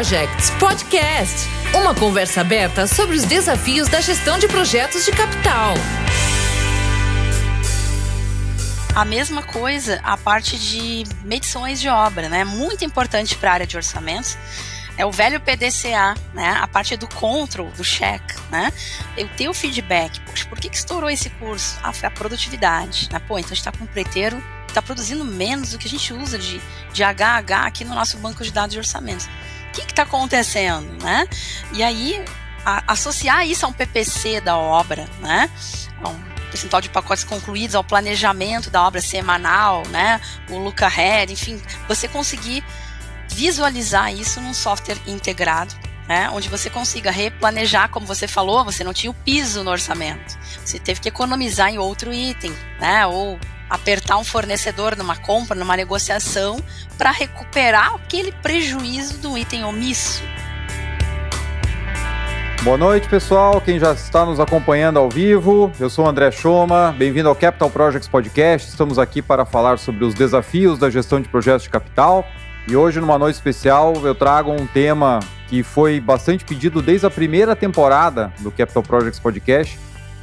Projects Podcast uma conversa aberta sobre os desafios da gestão de projetos de capital. A mesma coisa a parte de medições de obra, né? Muito importante para a área de orçamentos. É o velho PDCA, né? A parte do control, do check, né? Eu tenho feedback. Poxa, por que, que estourou esse curso? Ah, foi a produtividade. Né? Pô, então a gente está com um preteiro está produzindo menos do que a gente usa de, de HH aqui no nosso banco de dados de orçamentos. O que está acontecendo, né? E aí, a, associar isso a um PPC da obra, né? Um percentual de pacotes concluídos, ao planejamento da obra semanal, né? O look ahead, enfim, você conseguir visualizar isso num software integrado, né, onde você consiga replanejar, como você falou, você não tinha o piso no orçamento. Você teve que economizar em outro item, né, ou apertar um fornecedor numa compra, numa negociação, para recuperar aquele prejuízo do item omisso. Boa noite, pessoal. Quem já está nos acompanhando ao vivo, eu sou o André Choma. Bem-vindo ao Capital Projects Podcast. Estamos aqui para falar sobre os desafios da gestão de projetos de capital. E hoje, numa noite especial, eu trago um tema que foi bastante pedido desde a primeira temporada do Capital Projects Podcast.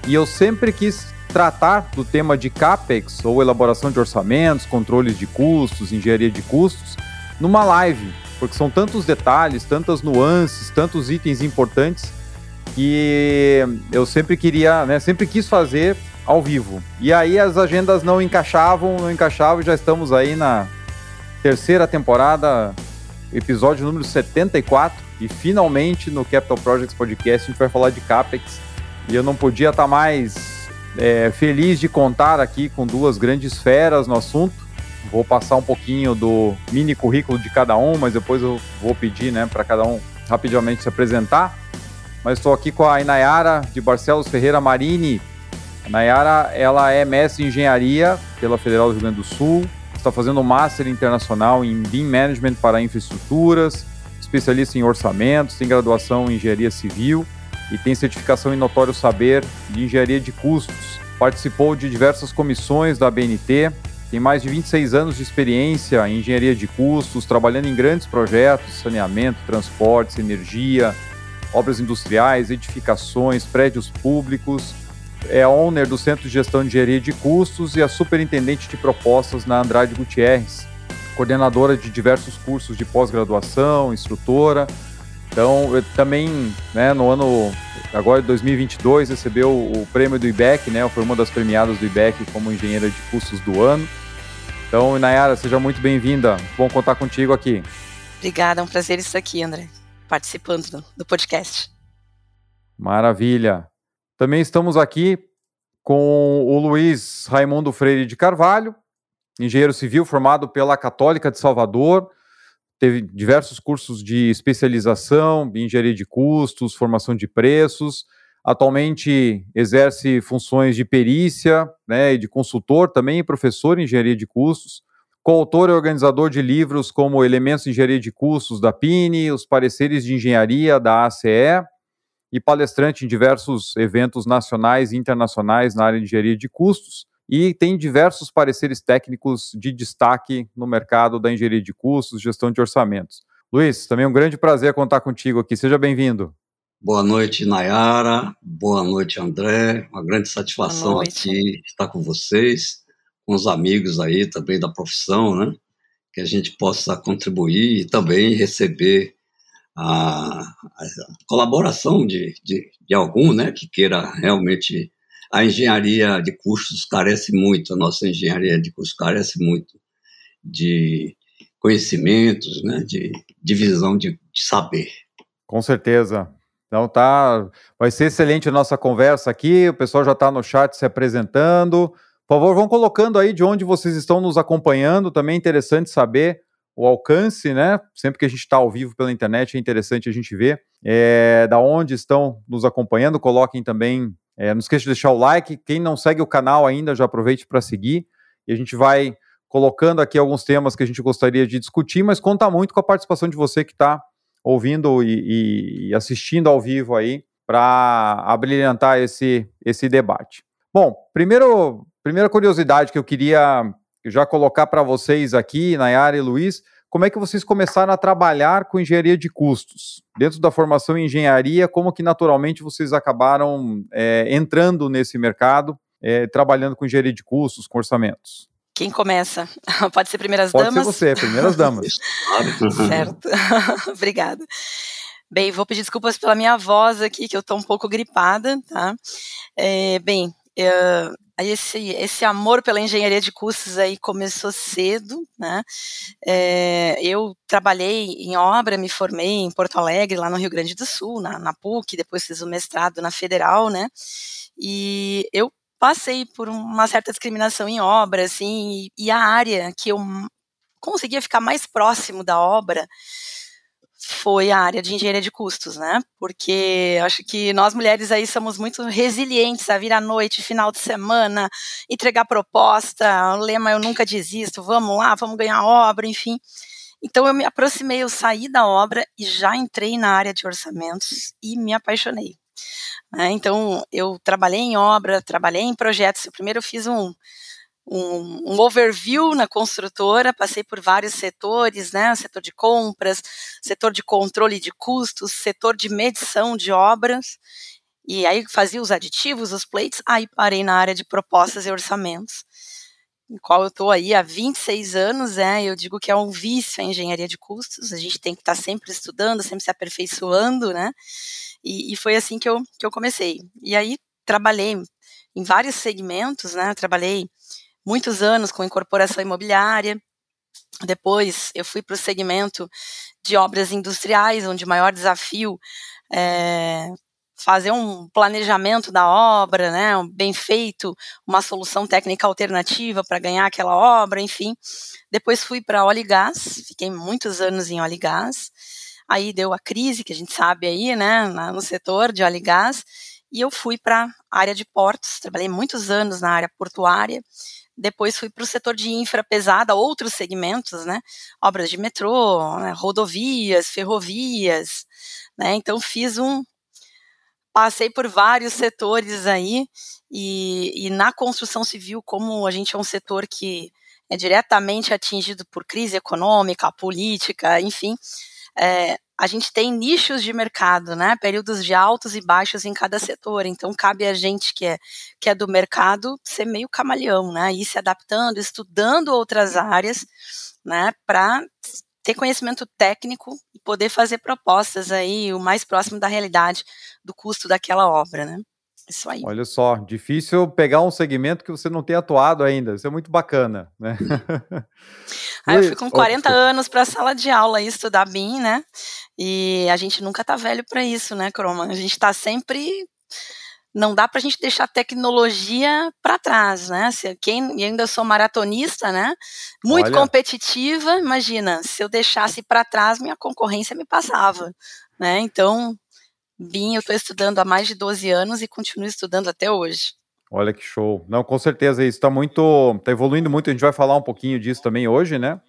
E eu sempre quis tratar do tema de CAPEX, ou elaboração de orçamentos, controles de custos, engenharia de custos, numa live, porque são tantos detalhes, tantas nuances, tantos itens importantes que eu sempre queria, né, sempre quis fazer ao vivo. E aí as agendas não encaixavam, não encaixavam, e já estamos aí na terceira temporada, episódio número 74, e finalmente no Capital Projects Podcast a gente vai falar de CAPEX. E eu não podia estar mais é, feliz de contar aqui com duas grandes feras no assunto. Vou passar um pouquinho do mini currículo de cada um, mas depois eu vou pedir né, para cada um rapidamente se apresentar. Mas estou aqui com a Inayara de Barcelos Ferreira Marini. A Nayara ela é mestre em engenharia pela Federal do Rio Grande do Sul, está fazendo um Master Internacional em BIM Management para infraestruturas, especialista em orçamentos, tem graduação em engenharia civil e tem certificação em notório saber de engenharia de custos. Participou de diversas comissões da BNT, tem mais de 26 anos de experiência em engenharia de custos, trabalhando em grandes projetos, saneamento, transportes, energia, obras industriais, edificações, prédios públicos. É owner do Centro de Gestão de Engenharia de Custos e a superintendente de propostas na Andrade Gutierrez, coordenadora de diversos cursos de pós-graduação, instrutora, então, também, né, no ano agora de 2022, recebeu o prêmio do IBEC, né? Foi uma das premiadas do IBEC como engenheira de custos do ano. Então, Nayara, seja muito bem-vinda. Bom contar contigo aqui. Obrigada, é um prazer estar aqui, André, participando do, do podcast. Maravilha. Também estamos aqui com o Luiz Raimundo Freire de Carvalho, engenheiro civil formado pela Católica de Salvador, teve diversos cursos de especialização, engenharia de custos, formação de preços. Atualmente exerce funções de perícia né, e de consultor, também professor em engenharia de custos. Coautor e organizador de livros como Elementos de Engenharia de Custos da PINE, Os Pareceres de Engenharia da ACE e palestrante em diversos eventos nacionais e internacionais na área de engenharia de custos e tem diversos pareceres técnicos de destaque no mercado da engenharia de custos, gestão de orçamentos. Luiz, também é um grande prazer contar contigo aqui. Seja bem-vindo. Boa noite, Nayara. Boa noite, André. Uma grande satisfação aqui estar com vocês, com os amigos aí também da profissão, né? Que a gente possa contribuir e também receber a, a colaboração de, de, de algum, né? Que queira realmente a engenharia de custos carece muito, a nossa engenharia de custos carece muito de conhecimentos, né, de divisão de, de saber. Com certeza. Então tá, vai ser excelente a nossa conversa aqui. O pessoal já está no chat se apresentando. Por favor, vão colocando aí de onde vocês estão nos acompanhando. Também é interessante saber o alcance, né? Sempre que a gente está ao vivo pela internet, é interessante a gente ver é, da onde estão nos acompanhando. Coloquem também é, não esqueça de deixar o like. Quem não segue o canal ainda, já aproveite para seguir. E a gente vai colocando aqui alguns temas que a gente gostaria de discutir, mas conta muito com a participação de você que está ouvindo e, e, assistindo ao vivo aí para abrilhantar esse, esse debate. Bom, primeiro, primeira curiosidade que eu queria já colocar para vocês aqui, Nayara e Luiz, como é que vocês começaram a trabalhar com engenharia de custos? Dentro da formação em engenharia, como que naturalmente vocês acabaram é, entrando nesse mercado, é, trabalhando com engenharia de custos, com orçamentos? Quem começa? Pode ser primeiras Pode damas? Pode ser você, primeiras damas. certo. Obrigada. Bem, vou pedir desculpas pela minha voz aqui, que eu estou um pouco gripada, tá? É, bem, eu, esse, esse amor pela engenharia de custos aí começou cedo, né? É, eu trabalhei em obra, me formei em Porto Alegre, lá no Rio Grande do Sul, na, na PUC, depois fiz o mestrado na Federal, né? E eu passei por uma certa discriminação em obra, assim, e, e a área que eu conseguia ficar mais próximo da obra foi a área de engenharia de custos, né? Porque acho que nós mulheres aí somos muito resilientes a vir à noite, final de semana, entregar proposta, o lema eu nunca desisto, vamos lá, vamos ganhar obra, enfim. Então eu me aproximei, eu saí da obra e já entrei na área de orçamentos e me apaixonei. Né? Então eu trabalhei em obra, trabalhei em projetos. Primeiro eu fiz um um, um, overview na construtora, passei por vários setores, né? Setor de compras, setor de controle de custos, setor de medição de obras, e aí fazia os aditivos, os plates, aí parei na área de propostas e orçamentos, em qual eu estou aí há 26 anos, né? Eu digo que é um vício a engenharia de custos, a gente tem que estar tá sempre estudando, sempre se aperfeiçoando, né? E, e foi assim que eu, que eu comecei. E aí trabalhei em vários segmentos, né? Trabalhei muitos anos com incorporação imobiliária. Depois eu fui para o segmento de obras industriais, onde o maior desafio é fazer um planejamento da obra, né, bem feito, uma solução técnica alternativa para ganhar aquela obra, enfim. Depois fui para óleo e gás, fiquei muitos anos em óleo e gás. Aí deu a crise, que a gente sabe aí, né, no setor de óleo e gás, e eu fui para a área de portos, trabalhei muitos anos na área portuária, depois fui para o setor de infra pesada, outros segmentos, né? Obras de metrô, né? rodovias, ferrovias, né? Então fiz um, passei por vários setores aí e, e, na construção civil, como a gente é um setor que é diretamente atingido por crise econômica, política, enfim, é, a gente tem nichos de mercado, né? Períodos de altos e baixos em cada setor. Então cabe a gente que é que é do mercado ser meio camaleão, né? Ir se adaptando, estudando outras áreas, né? Para ter conhecimento técnico e poder fazer propostas aí o mais próximo da realidade do custo daquela obra, né? Isso aí. Olha só, difícil pegar um segmento que você não tem atuado ainda. Isso é muito bacana, né? ah, eu fui com 40 oh, anos para a sala de aula e estudar BIM, né? E a gente nunca tá velho para isso, né, Croma? A gente está sempre não dá para a gente deixar a tecnologia para trás, né? Se quem eu ainda sou maratonista, né? Muito Olha. competitiva, imagina, se eu deixasse para trás, minha concorrência me passava, né? Então, BIM eu estou estudando há mais de 12 anos e continuo estudando até hoje. Olha que show. Não, com certeza isso está muito, está evoluindo muito. A gente vai falar um pouquinho disso também hoje, né?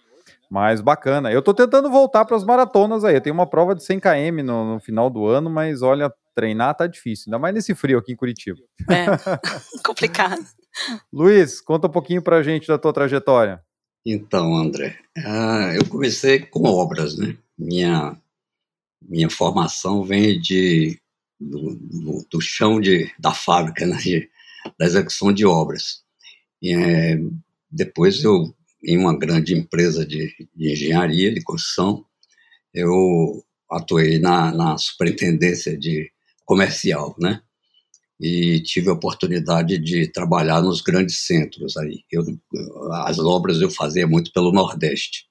Mas bacana. Eu estou tentando voltar para as maratonas aí. Eu tenho uma prova de 100 km no, no, final do ano, mas olha, treinar tá difícil, ainda mais nesse frio aqui em Curitiba. É, complicado. Luiz, conta um pouquinho para a gente da tua trajetória. Então, André, uh, eu comecei com obras, né? Minha minha formação vem de, do, do, do chão de, da fábrica, né, de, da execução de obras. E, é, depois eu, em uma grande empresa de, de, engenharia, de construção, eu atuei na, na superintendência de comercial, né? E tive a oportunidade de trabalhar nos grandes centros aí. Eu, as obras eu fazia muito pelo Nordeste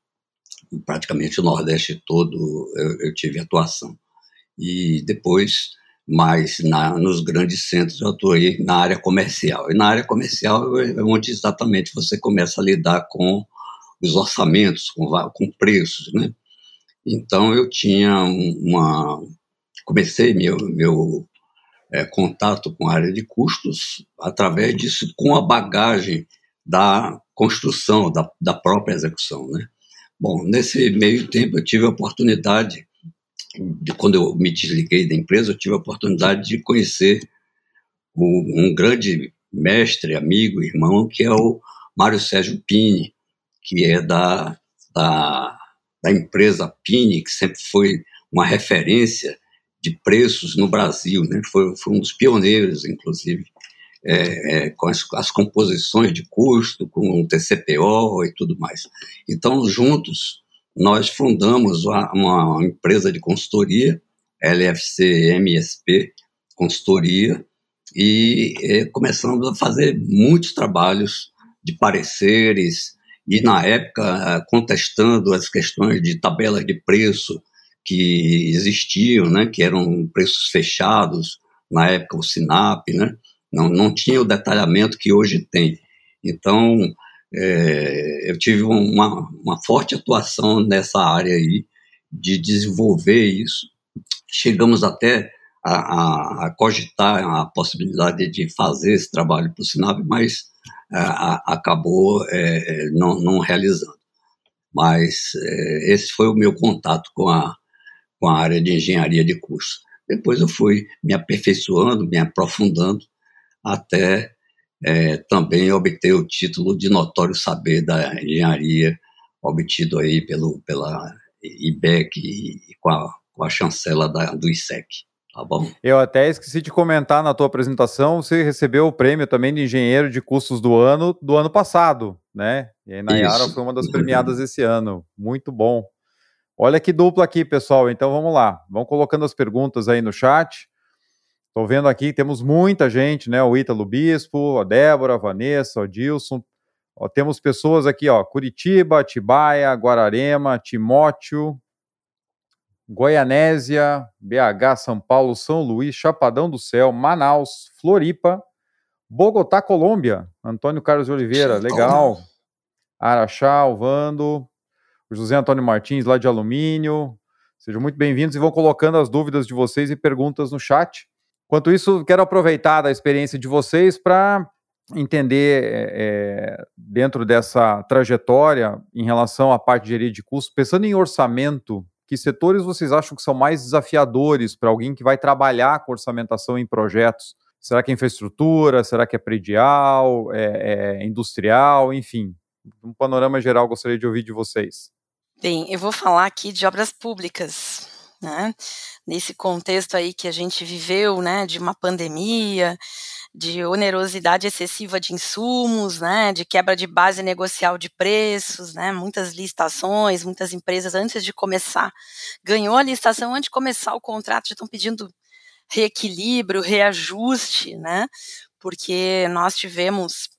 praticamente o Nordeste todo eu, eu tive atuação. E depois, mais na, nos grandes centros, eu atuei na área comercial. E na área comercial é onde exatamente você começa a lidar com os orçamentos, com, com preços, né? Então eu tinha uma, comecei meu meu é, contato com a área de custos através disso, com a bagagem da construção, da, da própria execução, né? Bom, nesse meio tempo eu tive a oportunidade, de, quando eu me desliguei da empresa, eu tive a oportunidade de conhecer o, um grande mestre, amigo, irmão, que é o Mário Sérgio Pini, que é da, da da empresa Pini, que sempre foi uma referência de preços no Brasil, né? foi, foi um dos pioneiros, inclusive, é, é, com as, as, composições de custo, com o TCPO e tudo mais. Então, juntos, nós fundamos uma, uma empresa de consultoria, LFC MSP Consultoria, e é, começamos a fazer muitos trabalhos de pareceres, e na época contestando as questões de tabelas de preço que existiam, né, que eram preços fechados, na época o SINAP, né, não, não tinha o detalhamento que hoje tem. Então, é, eu tive uma, uma forte atuação nessa área aí, de desenvolver isso. Chegamos até a, a, a cogitar a possibilidade de fazer esse trabalho para o SINAP, mas a, acabou é, não, não, realizando. Mas é, esse foi o meu contato com a, com a área de engenharia de curso. Depois eu fui me aperfeiçoando, me aprofundando, até é, também obter o título de notório saber da engenharia, obtido aí pelo, pela IBEC e com a, com a chancela da, do ISEC. Tá bom? Eu até esqueci de comentar na tua apresentação, você recebeu o prêmio também de engenheiro de custos do ano do ano passado, né? E aí Nayara foi uma das premiadas esse ano. Muito bom. Olha que dupla aqui, pessoal. Então vamos lá. Vão colocando as perguntas aí no chat. Estou vendo aqui, temos muita gente, né? O Ítalo Bispo, a Débora, a Vanessa, o Dilson. Ó, temos pessoas aqui, ó, Curitiba, Tibaia, Guararema, Timóteo, Goianésia, BH, São Paulo, São Luís, Chapadão do Céu, Manaus, Floripa, Bogotá, Colômbia, Antônio Carlos de Oliveira, legal. Araxá, Alvando, José Antônio Martins, lá de Alumínio. Sejam muito bem-vindos e vão colocando as dúvidas de vocês e perguntas no chat. Enquanto isso, quero aproveitar da experiência de vocês para entender, é, dentro dessa trajetória, em relação à parte de gerir de custo, pensando em orçamento, que setores vocês acham que são mais desafiadores para alguém que vai trabalhar com orçamentação em projetos? Será que é infraestrutura? Será que é predial? É, é industrial? Enfim, um panorama geral gostaria de ouvir de vocês. Bem, eu vou falar aqui de obras públicas né? Nesse contexto aí que a gente viveu, né, de uma pandemia, de onerosidade excessiva de insumos, né, de quebra de base negocial de preços, né, muitas licitações, muitas empresas antes de começar, ganhou a licitação antes de começar o contrato já estão pedindo reequilíbrio, reajuste, né, porque nós tivemos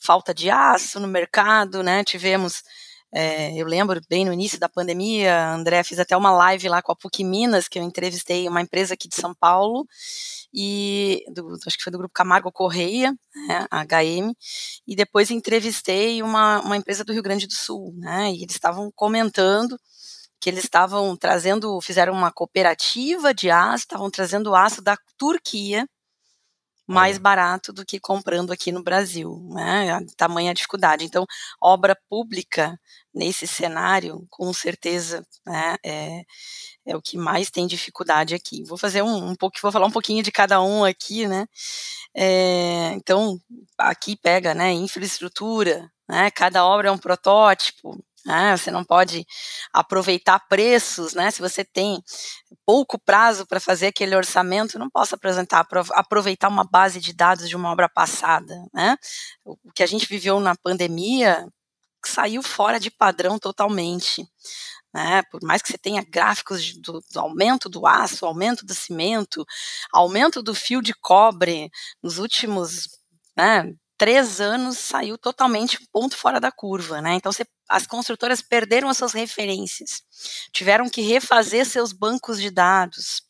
falta de aço no mercado, né, tivemos é, eu lembro bem no início da pandemia, André, fiz até uma live lá com a PUC Minas, que eu entrevistei uma empresa aqui de São Paulo, e do, acho que foi do grupo Camargo Correia, né, HM, e depois entrevistei uma, uma empresa do Rio Grande do Sul, né, e eles estavam comentando que eles estavam trazendo, fizeram uma cooperativa de aço, estavam trazendo aço da Turquia mais barato do que comprando aqui no Brasil, né? Tamanha dificuldade. Então, obra pública nesse cenário, com certeza, né, é, é o que mais tem dificuldade aqui. Vou fazer um, um pouco, vou falar um pouquinho de cada um aqui, né? É, então, aqui pega, né, infraestrutura, né? Cada obra é um protótipo, né? Você não pode aproveitar preços, né? Se você tem pouco prazo para fazer aquele orçamento, não posso apresentar, aproveitar uma base de dados de uma obra passada, né? O que a gente viveu na pandemia saiu fora de padrão totalmente. Né, por mais que você tenha gráficos do, do, aumento do aço, aumento do cimento, aumento do fio de cobre nos últimos né, três anos saiu totalmente ponto fora da curva, né? Então você, as construtoras perderam as suas referências, tiveram que refazer seus bancos de dados,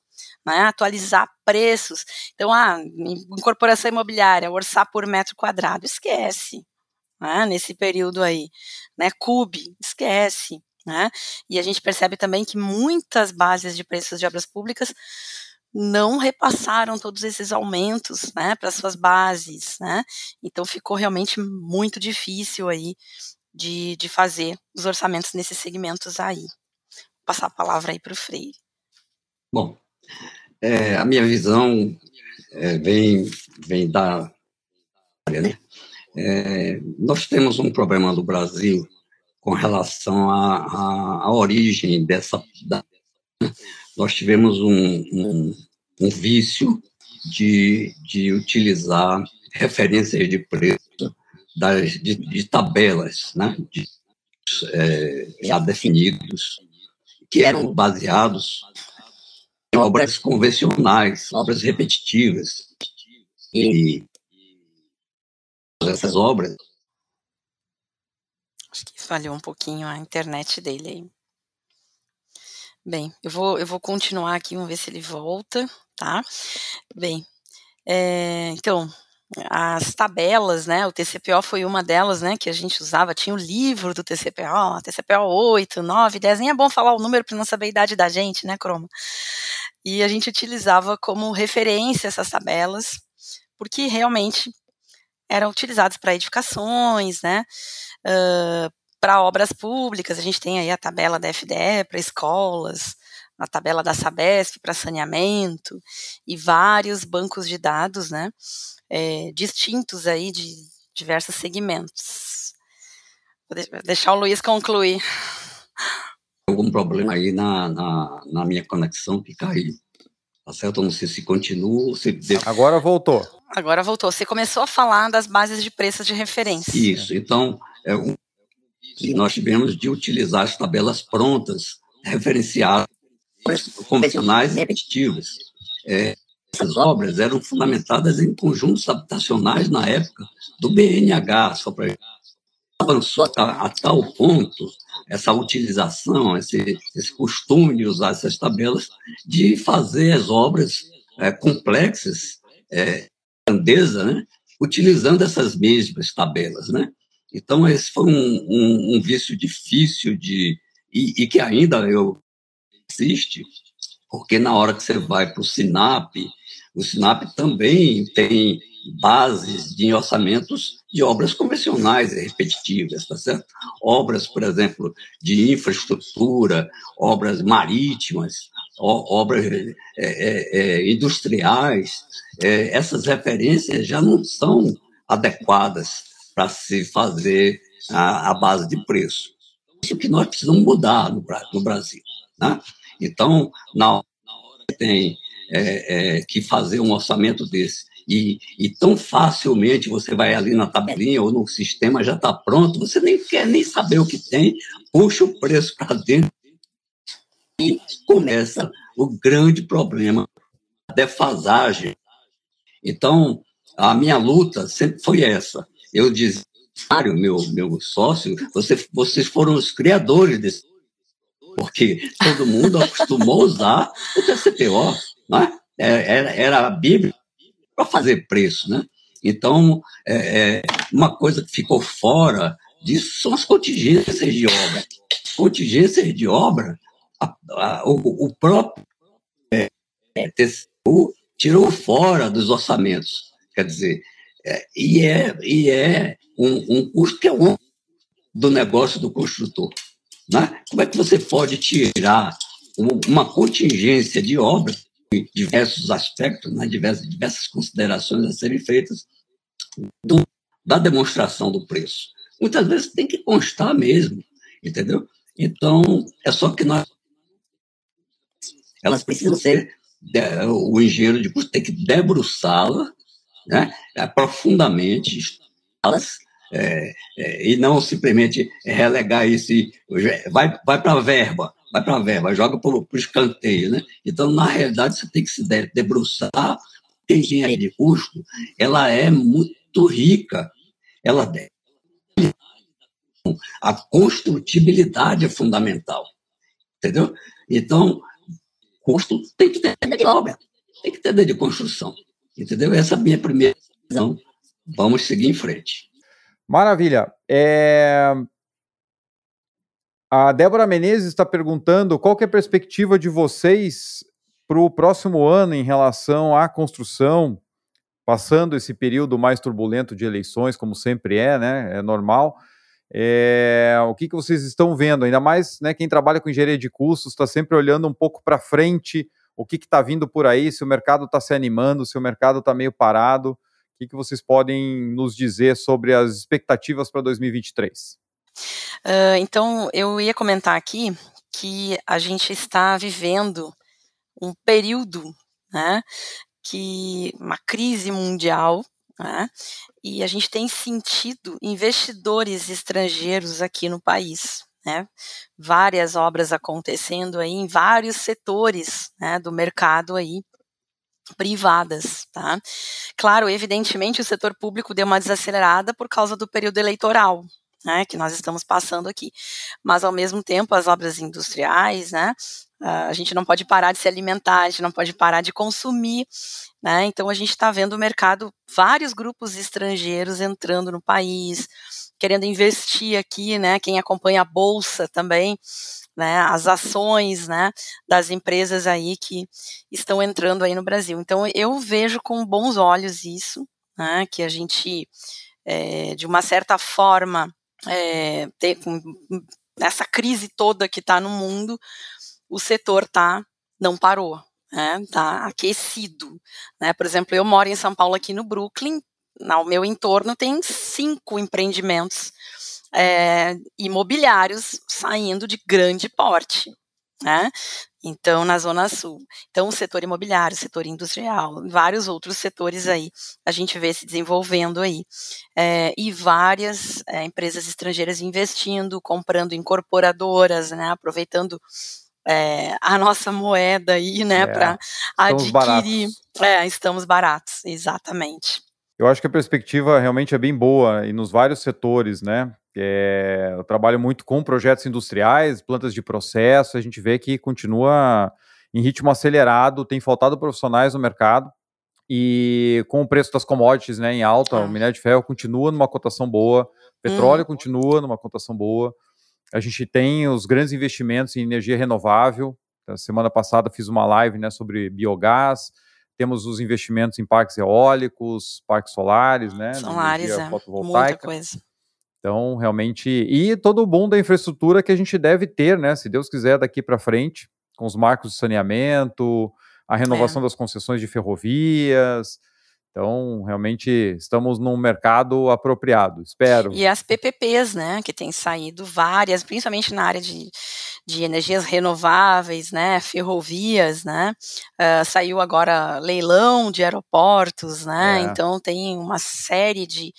né? atualizar preços. Então, ah, incorporação imobiliária, orçar por metro quadrado, esquece. Né? Nesse período aí, né? Cube, esquece. Né? E a gente percebe também que muitas bases de preços de obras públicas não repassaram todos esses aumentos, né, para suas bases, né? Então ficou realmente muito difícil aí de, de fazer os orçamentos nesses segmentos aí. Vou passar a palavra aí para o Freire. Bom, é, a minha visão é, vem, vem da área, né? É, nós temos um problema no Brasil com relação à, à, origem dessa. Da, nós tivemos um, um, um vício de, de utilizar referências de preço das, de, de tabelas, né, de, é, já definidos, que eram baseados em obras convencionais, obras repetitivas. E essas obras. Acho que falhou um pouquinho a internet dele aí. Bem, eu vou, eu vou continuar aqui, vamos ver se ele volta, tá? Bem, é, então, as tabelas, né? O TCPO foi uma delas, né? Que a gente usava. Tinha o livro do TCPO, TCPO 8, 9, 10. Nem é bom falar o número para não saber a idade da gente, né, Croma? E a gente utilizava como referência essas tabelas, porque realmente eram utilizadas para edificações, né? Uh, para obras públicas, a gente tem aí a tabela da FDE para escolas, a tabela da Sabesp para saneamento e vários bancos de dados, né? é, distintos aí de diversos segmentos. Vou deixar o Luiz concluir. Algum problema aí na, na, na minha conexão que caiu. Tá certo? Eu não sei se continua ou se. Agora voltou. Agora voltou. Você começou a falar das bases de preços de referência. Isso. Então, é um, nós tivemos de utilizar as tabelas prontas, referenciadas, convencionais e repetitivas. É, essas obras eram fundamentadas em conjuntos habitacionais na época do BNH, só para avançou a, a, tal ponto essa utilização, esse, esse costume de usar essas tabelas, de fazer as obras é, complexas, é, grandeza, né, utilizando essas mesmas tabelas, né? Então esse foi um, um, um vício difícil de e, e que ainda eu existe, porque na hora que você vai para o SINAP o SINAP também tem bases de orçamentos de obras convencionais e repetitivas, tá certo? Obras, por exemplo, de infraestrutura, obras marítimas, obras é, é, é, industriais. É, essas referências já não são adequadas para se fazer a, a, base de preço. Isso que nós precisamos mudar no, no Brasil. Né? Então, na hora que tem é, é, que fazer um orçamento desse. E, e, tão facilmente você vai ali na tabelinha ou no sistema já está pronto, você nem quer nem saber o que tem, puxa o preço para dentro e começa o grande problema, a defasagem. Então, a minha luta sempre foi essa. Eu dizia, meu, meu sócio, você, vocês foram os criadores desse porque todo mundo acostumou a usar o TCPO né? era, era a Bíblia para fazer preço. Né? Então, é, é, uma coisa que ficou fora disso são as contingências de obra. Contingências de obra, a, a, o, o, próprio é, TCU tirou fora dos orçamentos. Quer dizer, é, e é, e é um, um custo que é um do negócio do construtor. Né? Como é que você pode tirar uma contingência de obra diversos aspectos, né, diversas, diversas considerações a serem feitas do, da demonstração do preço. Muitas vezes tem que constar mesmo, entendeu? Então, é só que nós. Elas precisam ser. O engenheiro de custo tem que debruçá-la né, é, profundamente, elas, é, é, e não simplesmente relegar isso e vai, vai para a verba vai para a verba, joga para o escanteio. Né? Então, na realidade, você tem que se debruçar. A engenharia de custo ela é muito rica. Ela a construtibilidade é fundamental. Entendeu? Então, custo tem que ter de obra, tem que ter de construção. Entendeu? Essa é a minha primeira visão. Vamos seguir em frente. Maravilha. É... A Débora Menezes está perguntando qual é a perspectiva de vocês para o próximo ano em relação à construção, passando esse período mais turbulento de eleições, como sempre é, né? É normal. É, o que, que vocês estão vendo? Ainda mais né, quem trabalha com engenharia de custos está sempre olhando um pouco para frente, o que está vindo por aí, se o mercado está se animando, se o mercado está meio parado. Que, que vocês podem nos dizer sobre as expectativas para 2023? Uh, então, eu ia comentar aqui que a gente está vivendo um período, né, que uma crise mundial, né, e a gente tem sentido investidores estrangeiros aqui no país, né, várias obras acontecendo aí em vários setores, né, do mercado aí privadas, tá? Claro, evidentemente o setor público deu uma desacelerada por causa do período eleitoral, né, que nós estamos passando aqui. Mas, ao mesmo tempo, as obras industriais, né, a gente não pode parar de se alimentar, a gente não pode parar de consumir, né, então a gente está vendo o mercado, vários grupos estrangeiros entrando no país, querendo investir aqui, né, quem acompanha a Bolsa também, né, as ações, né, das empresas aí que estão entrando aí no Brasil. Então, eu vejo com bons olhos isso, né, que a gente, é, de uma certa forma, é, ter, com essa crise toda que está no mundo, o setor tá não parou, né, tá aquecido, né, por exemplo, eu moro em São Paulo aqui no Brooklyn, ao meu entorno tem cinco empreendimentos é, imobiliários saindo de grande porte, né? Então, na Zona Sul. Então, o setor imobiliário, o setor industrial, vários outros setores aí, a gente vê se desenvolvendo aí. É, e várias é, empresas estrangeiras investindo, comprando incorporadoras, né, aproveitando é, a nossa moeda aí, né, para adquirir. Baratos. É, estamos baratos, exatamente. Eu acho que a perspectiva realmente é bem boa e nos vários setores, né? É, eu trabalho muito com projetos industriais, plantas de processo, a gente vê que continua em ritmo acelerado, tem faltado profissionais no mercado, e com o preço das commodities né, em alta, ah. o minério de ferro continua numa cotação boa, petróleo hum. continua numa cotação boa, a gente tem os grandes investimentos em energia renovável, a semana passada fiz uma live né, sobre biogás, temos os investimentos em parques eólicos, parques solares, né? Solares, é, muita coisa. Então, realmente, e todo o boom da infraestrutura que a gente deve ter, né, se Deus quiser, daqui para frente, com os marcos de saneamento, a renovação é. das concessões de ferrovias. Então, realmente, estamos num mercado apropriado, espero. E as PPPs, né, que tem saído várias, principalmente na área de, de energias renováveis, né, ferrovias, né, uh, saiu agora leilão de aeroportos, né, é. então tem uma série de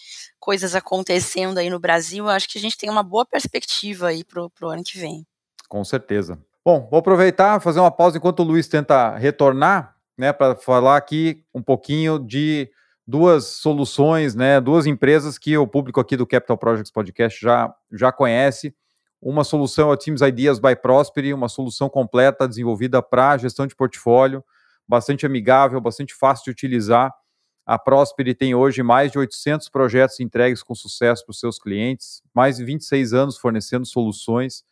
coisas acontecendo aí no Brasil, acho que a gente tem uma boa perspectiva aí pro, pro ano que vem. Com certeza. Bom, vou aproveitar, fazer uma pausa enquanto o Luiz tenta retornar, né, para falar aqui um pouquinho de duas soluções, né, duas empresas que o público aqui do Capital Projects Podcast já, já conhece. Uma solução é o Teams Ideas by Prosperity, uma solução completa desenvolvida para gestão de portfólio, bastante amigável, bastante fácil de utilizar a Prosper tem hoje mais de 800 projetos entregues com sucesso para os seus clientes, mais de 26 anos fornecendo soluções,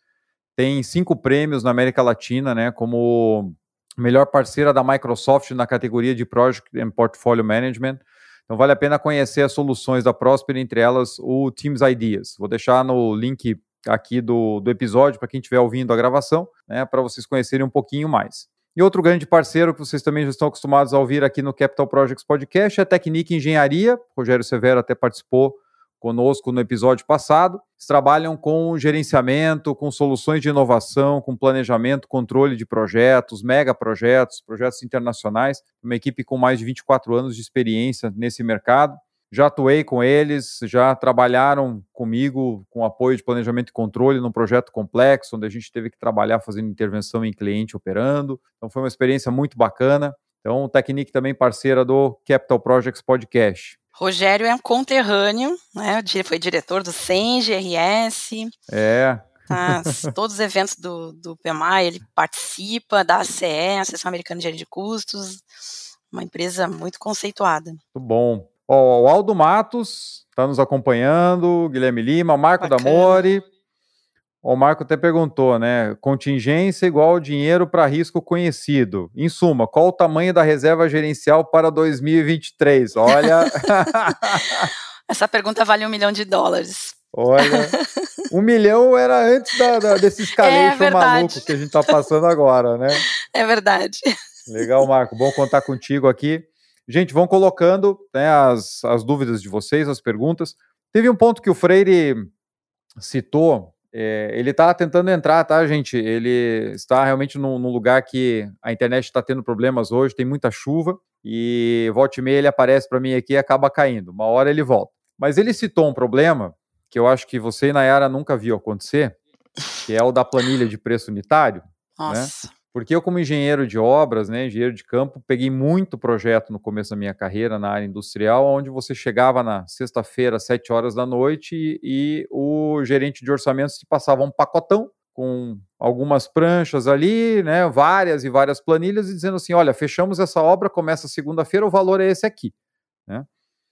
tem cinco prêmios na América Latina, né, como melhor parceira da Microsoft na categoria de Project and Portfolio Management. Então vale a pena conhecer as soluções da Prosper, entre elas o Teams Ideas. Vou deixar no link aqui do, do episódio para quem estiver ouvindo a gravação, né, para vocês conhecerem um pouquinho mais. E outro grande parceiro que vocês também já estão acostumados a ouvir aqui no Capital Projects Podcast é a Tecnic Engenharia. Rogério Severo até participou conosco no episódio passado. Eles trabalham com gerenciamento, com soluções de inovação, com planejamento, controle de projetos, mega projetos, projetos internacionais. Uma equipe com mais de 24 anos de experiência nesse mercado já atuei com eles, já trabalharam comigo com apoio de planejamento e controle num projeto complexo, onde a gente teve que trabalhar fazendo intervenção em cliente operando. Então foi uma experiência muito bacana. Então, o Technique também parceira do Capital Projects Podcast. Rogério é um conterrâneo, né? Foi diretor do SEM, GRS. É. Tá, todos os eventos do, do PMI, ele participa, da ACE, Associação Americana de Engenharia de Custos, uma empresa muito conceituada. Muito bom. Ó, o Aldo Matos está nos acompanhando, Guilherme Lima, Marco Bacana. Damori. O Marco até perguntou, né? Contingência igual dinheiro para risco conhecido. Em suma, qual o tamanho da reserva gerencial para 2023? Olha. Essa pergunta vale um milhão de dólares. Olha, um milhão era antes da, da, desse escalation é maluco que a gente está passando agora, né? É verdade. Legal, Marco. Bom contar contigo aqui. Gente, vão colocando né, as, as dúvidas de vocês, as perguntas. Teve um ponto que o Freire citou, é, ele está tentando entrar, tá, gente? Ele está realmente num, lugar que a internet está tendo problemas hoje, tem muita chuva, e volta e meia ele aparece para mim aqui e acaba caindo. Uma hora ele volta. Mas ele citou um problema que eu acho que você e Nayara nunca viu acontecer, que é o da planilha de preço unitário. Né? Nossa. Né? Porque eu, como engenheiro de obras, né, engenheiro de campo, peguei muito projeto no começo da minha carreira na área industrial, onde você chegava na sexta-feira, às sete horas da noite, e, e o gerente de orçamentos te passava um pacotão com algumas pranchas ali, né, várias e várias planilhas, e dizendo assim: olha, fechamos essa obra, começa segunda-feira, o valor é esse aqui. Né?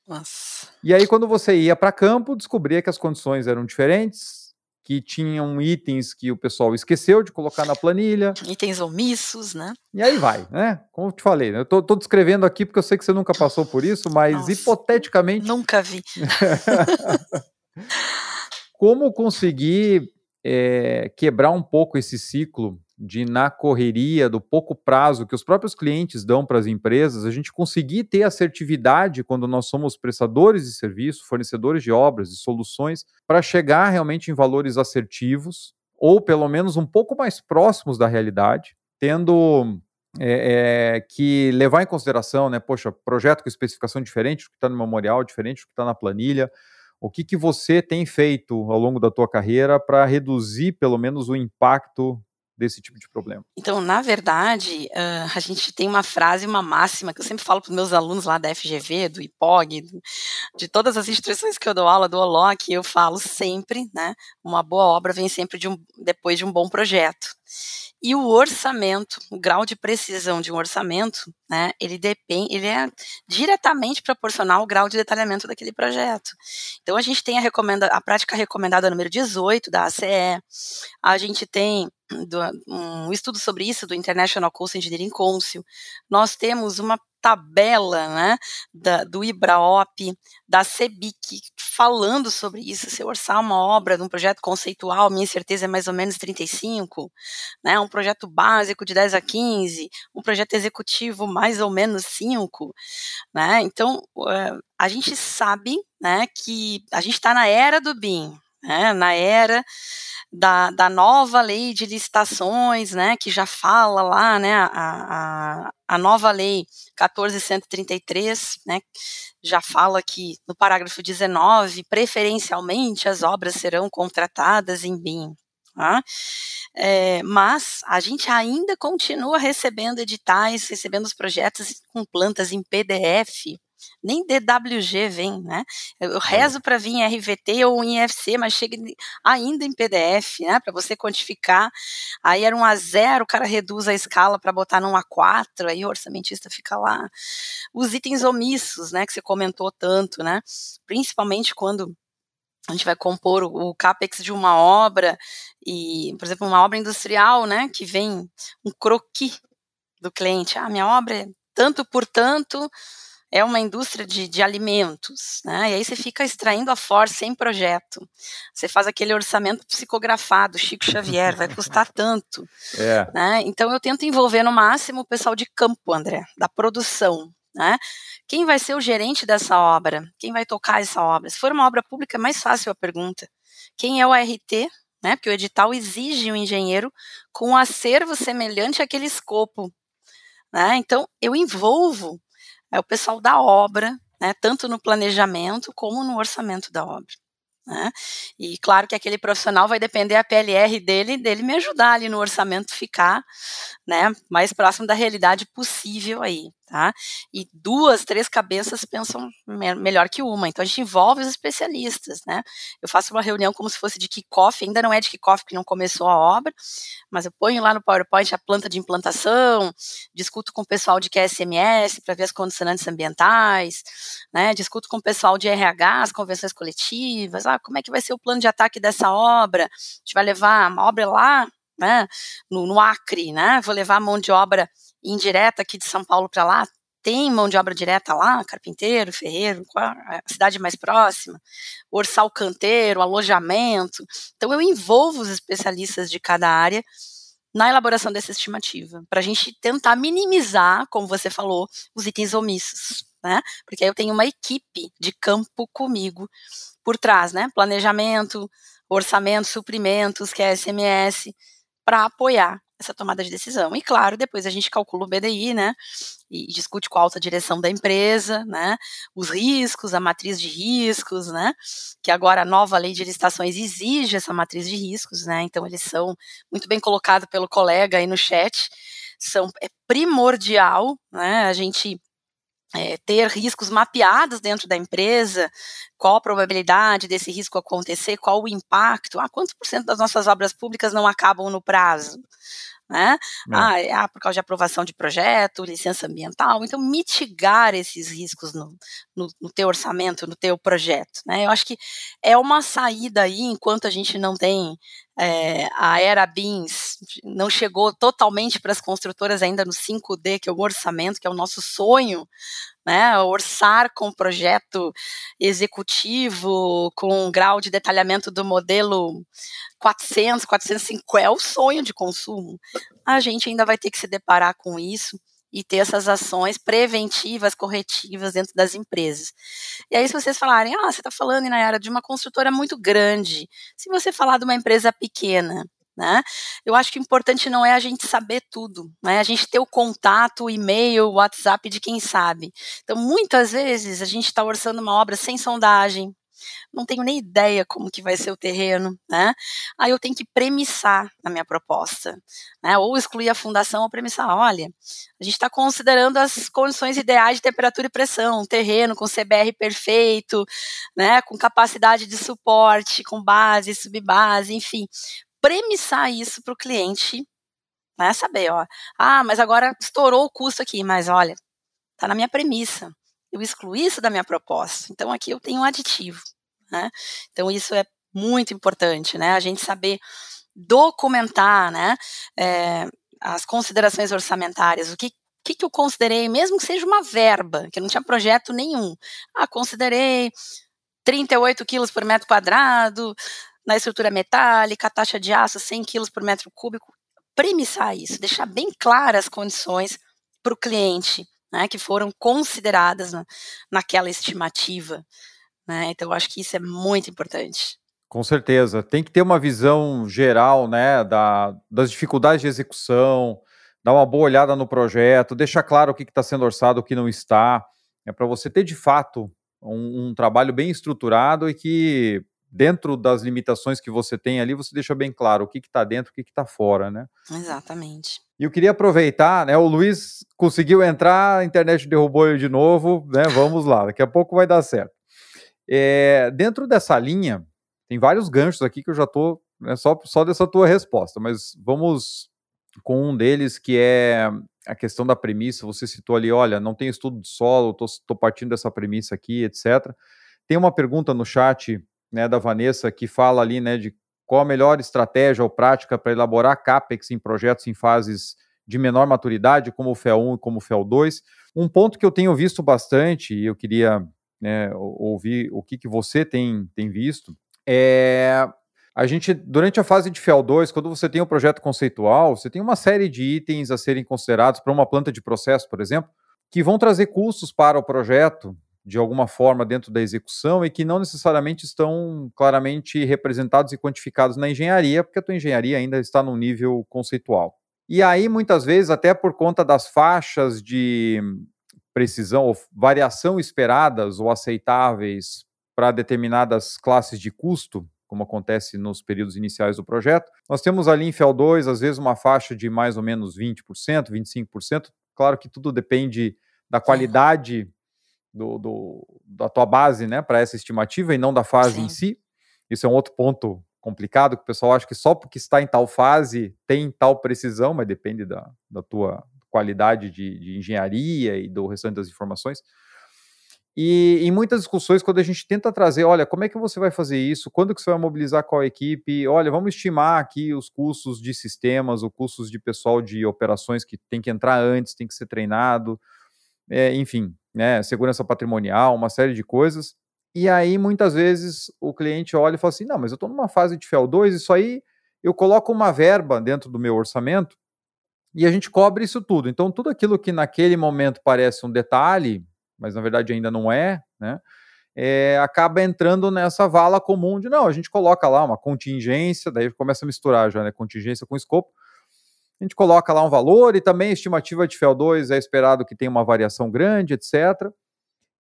Nossa. E aí, quando você ia para campo, descobria que as condições eram diferentes, que tinham itens que o pessoal esqueceu de colocar na planilha. Itens omissos, né? E aí vai, né? Como eu te falei, eu tô, tô descrevendo aqui porque eu sei que você nunca passou por isso, mas Nossa, hipoteticamente. Nunca vi. Como conseguir é, quebrar um pouco esse ciclo de na correria, do pouco prazo que os próprios clientes dão para as empresas, a gente conseguir ter assertividade quando nós somos prestadores de serviço, fornecedores de obras e soluções, para chegar realmente em valores assertivos, ou pelo menos um pouco mais próximos da realidade, tendo é, é, que levar em consideração, né, poxa, projeto com especificação diferente do que está no memorial, diferente do que está na planilha, o que, que você tem feito ao longo da tua carreira para reduzir pelo menos o impacto desse tipo de problema? Então, na verdade, uh, a gente tem uma frase, uma máxima que eu sempre falo para os meus alunos lá da FGV, do IPOG, do, de todas as instituições que eu dou aula, do OLOC, eu falo sempre, né? Uma boa obra vem sempre de um, depois de um bom projeto. E o orçamento, o grau de precisão de um orçamento, né, ele depende, ele é diretamente proporcional ao grau de detalhamento daquele projeto. Então a gente tem a, recomenda, a prática recomendada número 18 da ACE, a gente tem do, um estudo sobre isso do International Coast Engineering Council. Nós temos uma tabela né, da, do IBRAOP, da CEBIC, falando sobre isso. Se eu orçar uma obra um projeto conceitual, minha certeza é mais ou menos 35, né, um projeto básico de 10 a 15, um projeto executivo mais ou menos 5. Né, então, uh, a gente sabe né, que a gente está na era do BIM, né, na era da, da nova lei de licitações, né, que já fala lá, né, a, a, a nova lei 1433, né, já fala que no parágrafo 19, preferencialmente as obras serão contratadas em BIM. Tá? É, mas a gente ainda continua recebendo editais, recebendo os projetos com plantas em PDF, nem DWG vem, né? Eu rezo para vir em RVT ou em IFC, mas chega ainda em PDF, né? Para você quantificar. Aí era um A0, o cara reduz a escala para botar num A4, aí o orçamentista fica lá. Os itens omissos, né? Que você comentou tanto, né? Principalmente quando a gente vai compor o, o capex de uma obra e, por exemplo, uma obra industrial, né, que vem um croquis do cliente. Ah, minha obra é tanto por tanto, é uma indústria de, de alimentos, né? E aí você fica extraindo a força em projeto. Você faz aquele orçamento psicografado, Chico Xavier, vai custar tanto. É. Né? Então eu tento envolver no máximo o pessoal de campo, André, da produção. Né? Quem vai ser o gerente dessa obra? Quem vai tocar essa obra? Se for uma obra pública, é mais fácil a pergunta. Quem é o RT? Né? Porque o edital exige um engenheiro com um acervo semelhante àquele escopo. Né? Então, eu envolvo é o pessoal da obra, né, tanto no planejamento como no orçamento da obra. Né? E claro que aquele profissional vai depender a PLR dele, dele me ajudar ali no orçamento ficar né, mais próximo da realidade possível aí tá? E duas, três cabeças pensam me melhor que uma. Então a gente envolve os especialistas, né? Eu faço uma reunião como se fosse de kickoff, ainda não é de kickoff porque não começou a obra, mas eu ponho lá no PowerPoint a planta de implantação, discuto com o pessoal de QSMS para ver as condicionantes ambientais, né? Discuto com o pessoal de RH, as convenções coletivas, ah, como é que vai ser o plano de ataque dessa obra? A gente vai levar uma obra lá, né? No, no Acre, né? Vou levar mão de obra indireta aqui de São Paulo para lá, tem mão de obra direta lá, carpinteiro, ferreiro, a cidade mais próxima, orçar o canteiro, alojamento. Então eu envolvo os especialistas de cada área na elaboração dessa estimativa, para a gente tentar minimizar, como você falou, os itens omissos, né? Porque aí eu tenho uma equipe de campo comigo por trás, né? Planejamento, orçamento, suprimentos, que é SMS, para apoiar essa tomada de decisão. E claro, depois a gente calcula o BDI, né? E discute com a alta direção da empresa, né? Os riscos, a matriz de riscos, né? Que agora a nova lei de licitações exige essa matriz de riscos, né? Então eles são muito bem colocados pelo colega aí no chat. São é primordial, né? A gente é, ter riscos mapeados dentro da empresa, qual a probabilidade desse risco acontecer, qual o impacto, ah, quantos por cento das nossas obras públicas não acabam no prazo? Né? Ah, é, ah, por causa de aprovação de projeto, licença ambiental, então mitigar esses riscos no, no, no teu orçamento, no teu projeto, né? Eu acho que é uma saída aí, enquanto a gente não tem é, a era BINS não chegou totalmente para as construtoras ainda no 5D, que é o orçamento, que é o nosso sonho, né? Orçar com projeto executivo, com um grau de detalhamento do modelo 400, 405, é o sonho de consumo. A gente ainda vai ter que se deparar com isso e ter essas ações preventivas, corretivas dentro das empresas. E aí, se vocês falarem, ah, você está falando, Inayara, de uma construtora muito grande, se você falar de uma empresa pequena, né? Eu acho que o importante não é a gente saber tudo, né? A gente ter o contato, o e-mail, o WhatsApp de quem sabe. Então, muitas vezes a gente está orçando uma obra sem sondagem, não tenho nem ideia como que vai ser o terreno, né? Aí eu tenho que premissar na minha proposta, né? Ou excluir a fundação ou premissar. Olha, a gente está considerando as condições ideais de temperatura e pressão, um terreno com CBR perfeito, né? Com capacidade de suporte, com base, subbase, enfim, premissar isso para o cliente, né? Saber, ó, ah, mas agora estourou o custo aqui, mas olha, tá na minha premissa eu excluí isso da minha proposta. Então aqui eu tenho um aditivo. Né? Então isso é muito importante, né? A gente saber documentar, né? É, as considerações orçamentárias, o que que, que eu considerei, mesmo que seja uma verba, que não tinha projeto nenhum. Ah, considerei 38 quilos por metro quadrado, na estrutura metálica, taxa de aço 100 quilos por metro cúbico. Premissar isso, deixar bem claras as condições para o cliente, né, que foram consideradas na, naquela estimativa. Né? Então, eu acho que isso é muito importante. Com certeza. Tem que ter uma visão geral né, da, das dificuldades de execução, dar uma boa olhada no projeto, deixar claro o que está sendo orçado, o que não está. É para você ter, de fato, um, um trabalho bem estruturado e que dentro das limitações que você tem ali, você deixa bem claro o que está dentro, o que está fora, né? Exatamente. E eu queria aproveitar, né? O Luiz conseguiu entrar, a internet derrubou ele de novo, né? Vamos lá, daqui a pouco vai dar certo. É, dentro dessa linha, tem vários ganchos aqui que eu já estou né, só, só dessa tua resposta, mas vamos com um deles que é a questão da premissa. Você citou ali, olha, não tem estudo de solo, estou partindo dessa premissa aqui, etc. Tem uma pergunta no chat né, da Vanessa, que fala ali né, de qual a melhor estratégia ou prática para elaborar CAPEX em projetos em fases de menor maturidade, como o FEL1 e como o FEL2. Um ponto que eu tenho visto bastante, e eu queria né, ouvir o que, que você tem, tem visto, é a gente, durante a fase de FEL2, quando você tem um projeto conceitual, você tem uma série de itens a serem considerados para uma planta de processo, por exemplo, que vão trazer custos para o projeto, de alguma forma dentro da execução e que não necessariamente estão claramente representados e quantificados na engenharia, porque a tua engenharia ainda está num nível conceitual. E aí, muitas vezes, até por conta das faixas de precisão ou variação esperadas ou aceitáveis para determinadas classes de custo, como acontece nos períodos iniciais do projeto, nós temos ali em FEL2, às vezes, uma faixa de mais ou menos 20%, 25%. Claro que tudo depende da qualidade do, do, da tua base né, para essa estimativa e não da fase Sim. em si. Isso é um outro ponto complicado, que o pessoal acha que só porque está em tal fase tem tal precisão, mas depende da, da tua qualidade de, de engenharia e do restante das informações. E em muitas discussões, quando a gente tenta trazer, olha, como é que você vai fazer isso? Quando que você vai mobilizar qual equipe? Olha, vamos estimar aqui os custos de sistemas, os custos de pessoal de operações que tem que entrar antes, tem que ser treinado, é, enfim, né, segurança patrimonial, uma série de coisas. E aí, muitas vezes, o cliente olha e fala assim: não, mas eu estou numa fase de FEL 2, isso aí eu coloco uma verba dentro do meu orçamento e a gente cobre isso tudo. Então, tudo aquilo que naquele momento parece um detalhe, mas na verdade ainda não é, né? é, acaba entrando nessa vala comum de não, a gente coloca lá uma contingência, daí começa a misturar já, né? Contingência com escopo. A gente coloca lá um valor e também a estimativa de FEL2 é esperado que tenha uma variação grande, etc.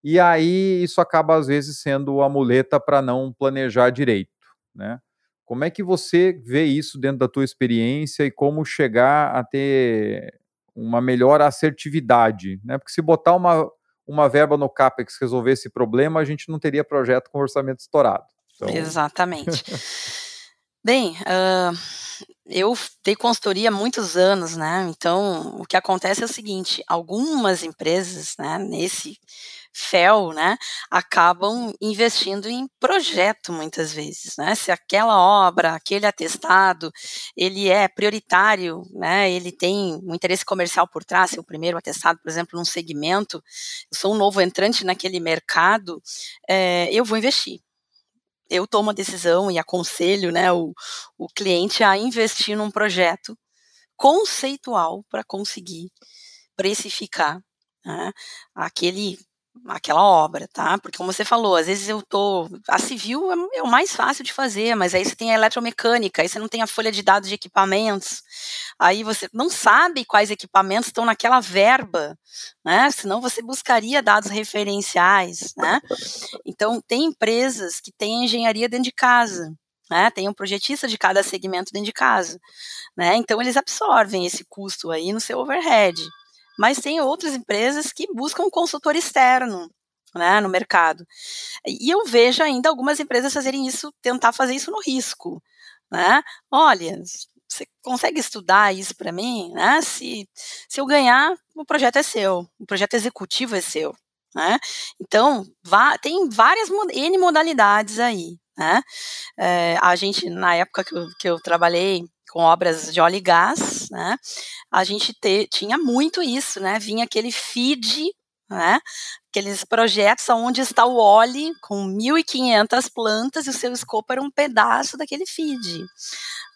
E aí isso acaba às vezes sendo a muleta para não planejar direito, né? Como é que você vê isso dentro da tua experiência e como chegar a ter uma melhor assertividade, né? Porque se botar uma, uma verba no CAPEX resolver esse problema, a gente não teria projeto com orçamento estourado. Então... Exatamente. Bem, uh, eu dei consultoria há muitos anos, né? Então, o que acontece é o seguinte: algumas empresas, né, nesse FEL, né, acabam investindo em projeto muitas vezes, né? Se aquela obra, aquele atestado, ele é prioritário, né? Ele tem um interesse comercial por trás, se o primeiro atestado, por exemplo, num segmento, eu sou um novo entrante naquele mercado, é, eu vou investir eu tomo a decisão e aconselho né, o, o cliente a investir num projeto conceitual para conseguir precificar né, aquele aquela obra, tá? Porque como você falou, às vezes eu tô, a civil é, é, o mais fácil de fazer, mas aí você tem a eletromecânica, aí você não tem a folha de dados de equipamentos, aí você não sabe quais equipamentos estão naquela verba, né? Senão você buscaria dados referenciais, né? Então tem empresas que têm engenharia dentro de casa, né? Tem um projetista de cada segmento dentro de casa, né? Então eles absorvem esse custo aí no seu overhead mas tem outras empresas que buscam um consultor externo, né, no mercado. E eu vejo ainda algumas empresas fazerem isso, tentar fazer isso no risco, né? Olha, você consegue estudar isso para mim, né? Se, se eu ganhar, o projeto é seu, o projeto executivo é seu, né? Então, vá, tem várias N modalidades aí, né? É, a gente, na época que eu, que eu trabalhei com obras de óleo e gás, né, a gente te, tinha muito isso, né, vinha aquele feed, né, aqueles projetos onde está o óleo com 1.500 plantas e o seu escopo era um pedaço daquele feed.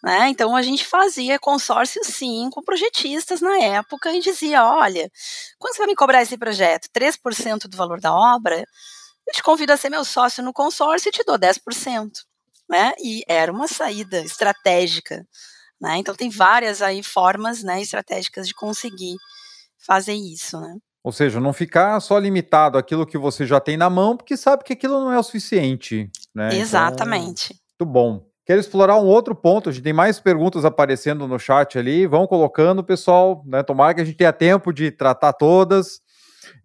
Né? Então a gente fazia consórcio sim com projetistas na época e dizia, olha, quando você vai me cobrar esse projeto? 3% do valor da obra? Eu te convido a ser meu sócio no consórcio e te dou 10%. Né? E era uma saída estratégica né? Então tem várias aí formas né, estratégicas de conseguir fazer isso. Né? Ou seja, não ficar só limitado àquilo que você já tem na mão, porque sabe que aquilo não é o suficiente. Né? Então, Exatamente. Então, muito bom. Quero explorar um outro ponto. A gente tem mais perguntas aparecendo no chat ali. Vão colocando, pessoal. Né? Tomara que a gente tenha tempo de tratar todas.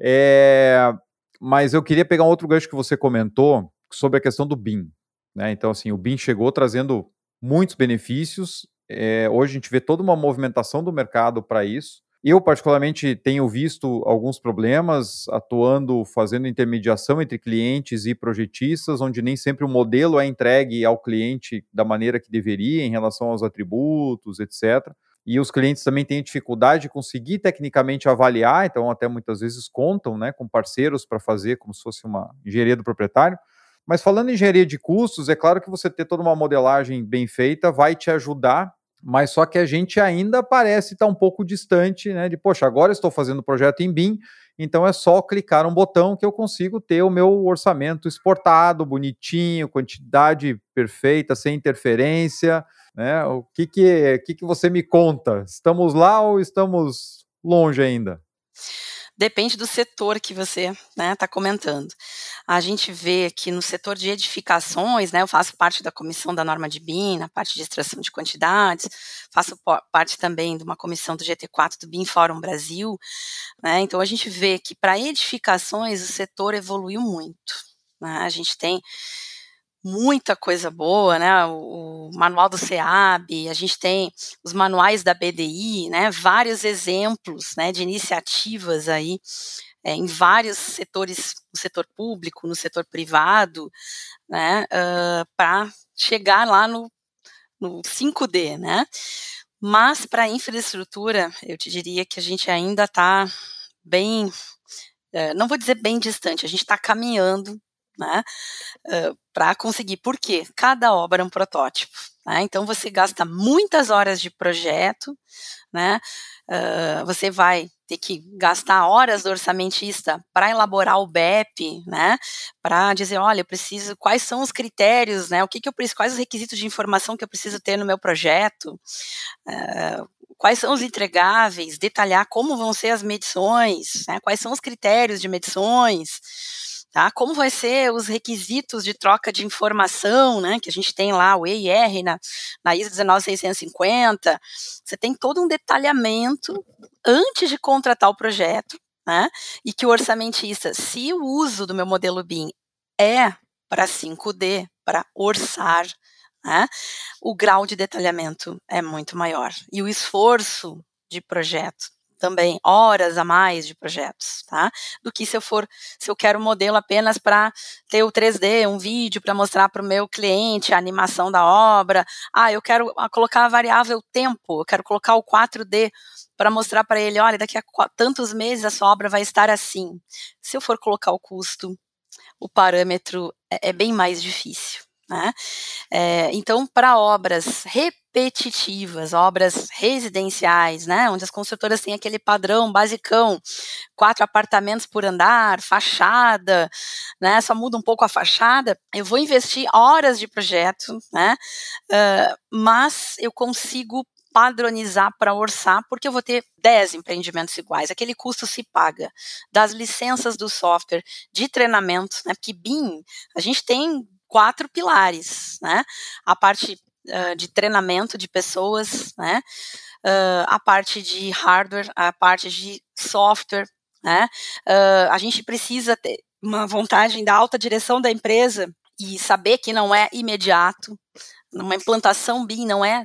É... Mas eu queria pegar um outro gancho que você comentou sobre a questão do BIM. Né? Então, assim, o BIM chegou trazendo muitos benefícios é, hoje a gente vê toda uma movimentação do mercado para isso. Eu, particularmente, tenho visto alguns problemas atuando, fazendo intermediação entre clientes e projetistas, onde nem sempre o modelo é entregue ao cliente da maneira que deveria em relação aos atributos, etc. E os clientes também têm dificuldade de conseguir tecnicamente avaliar, então até muitas vezes contam né, com parceiros para fazer como se fosse uma engenharia do proprietário. Mas falando em engenharia de custos, é claro que você ter toda uma modelagem bem feita vai te ajudar mas só que a gente ainda parece estar um pouco distante, né? De, poxa, agora estou fazendo o projeto em BIM, então é só clicar um botão que eu consigo ter o meu orçamento exportado, bonitinho, quantidade perfeita, sem interferência, né? O que que, que, que você me conta? Estamos lá ou estamos longe ainda? Depende do setor que você está né, tá comentando. A gente vê que no setor de edificações, né, eu faço parte da comissão da norma de BIM, na parte de extração de quantidades, faço parte também de uma comissão do GT4 do BIM Fórum Brasil, né, então a gente vê que para edificações o setor evoluiu muito. Né, a gente tem muita coisa boa, né? O, o, manual do SEAB, a gente tem os manuais da BDI, né? Vários exemplos, né? De iniciativas aí é, em vários setores, no setor público, no setor privado, né? Uh, Para chegar lá no, no 5D, né? Mas para infraestrutura, eu te diria que a gente ainda está bem, uh, não vou dizer bem distante, a gente está caminhando né, uh, para conseguir. Por quê? Cada obra é um protótipo. Né? Então você gasta muitas horas de projeto, né? Uh, você vai ter que gastar horas do orçamentista para elaborar o BEP, né? Para dizer, olha, eu preciso, quais são os critérios, né? O que, que eu preciso, quais os requisitos de informação que eu preciso ter no meu projeto, uh, quais são os entregáveis, detalhar como vão ser as medições, né? quais são os critérios de medições tá? Como vai ser os requisitos de troca de informação, né? Que a gente tem lá o EIR na, na ISO 19650. Você tem todo um detalhamento antes de contratar o projeto, né? E que o orçamentista, se o uso do meu modelo BIM é para 5D, para orçar, né? O grau de detalhamento é muito maior e o esforço de projeto também horas a mais de projetos, tá? Do que se eu for, se eu quero um modelo apenas para ter o 3D, um vídeo para mostrar para o meu cliente a animação da obra. Ah, eu quero ah, colocar a variável tempo, eu quero colocar o 4D para mostrar para ele, olha, daqui a tantos meses a sua obra vai estar assim. Se eu for colocar o custo, o parâmetro é, é bem mais difícil. Né? É, então, para obras repetitivas, obras residenciais, né, onde as construtoras têm aquele padrão basicão, quatro apartamentos por andar, fachada, né, só muda um pouco a fachada, eu vou investir horas de projeto, né, uh, mas eu consigo padronizar para orçar, porque eu vou ter 10 empreendimentos iguais. Aquele custo se paga das licenças do software, de treinamento, né? Porque BIM, a gente tem quatro pilares, né? A parte uh, de treinamento de pessoas, né? Uh, a parte de hardware, a parte de software, né? Uh, a gente precisa ter uma vontade da alta direção da empresa e saber que não é imediato. Uma implantação BIM não é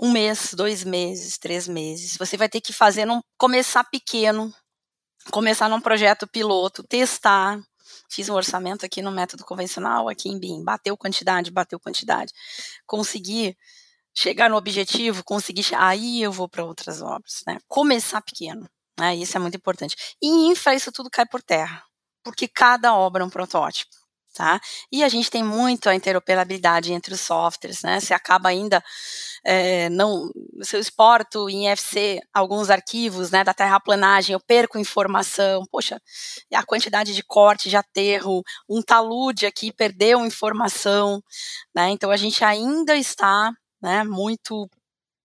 um mês, dois meses, três meses. Você vai ter que fazer num, começar pequeno, começar num projeto piloto, testar, fiz um orçamento aqui no método convencional, aqui em BIM, bateu quantidade, bateu quantidade, consegui chegar no objetivo, conseguir, aí eu vou para outras obras, né? Começar pequeno, né? Isso é muito importante. E em infra isso tudo cai por terra, porque cada obra é um protótipo tá? E a gente tem muito a interoperabilidade entre os softwares, né? Você acaba ainda é, não, se eu exporto em FC alguns arquivos, né, da terraplanagem, eu perco informação, poxa, a quantidade de corte de aterro, um talude aqui perdeu informação, né? Então a gente ainda está, né, muito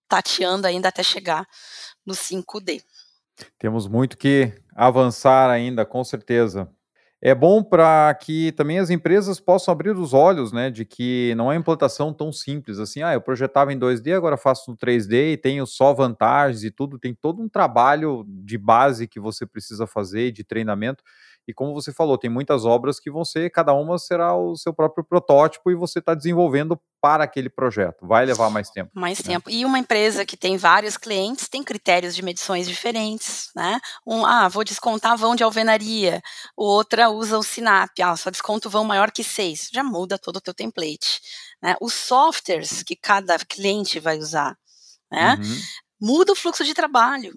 tateando ainda até chegar no 5D. Temos muito que avançar ainda, com certeza. É bom para que também as empresas possam abrir os olhos, né, de que não é implantação tão simples assim. Ah, eu projetava em 2D, agora faço no 3D e tenho só vantagens e tudo. Tem todo um trabalho de base que você precisa fazer, de treinamento. E como você falou, tem muitas obras que vão ser, cada uma será o seu próprio protótipo e você está desenvolvendo para aquele projeto. Vai levar mais tempo. Mais né? tempo. E uma empresa que tem vários clientes tem critérios de medições diferentes, né? Um, ah, vou descontar vão de alvenaria. Outra usa o Sinap. Ah, só desconto vão maior que seis. Já muda todo o teu template. Né? Os softwares que cada cliente vai usar, né? Uhum. Muda o fluxo de trabalho.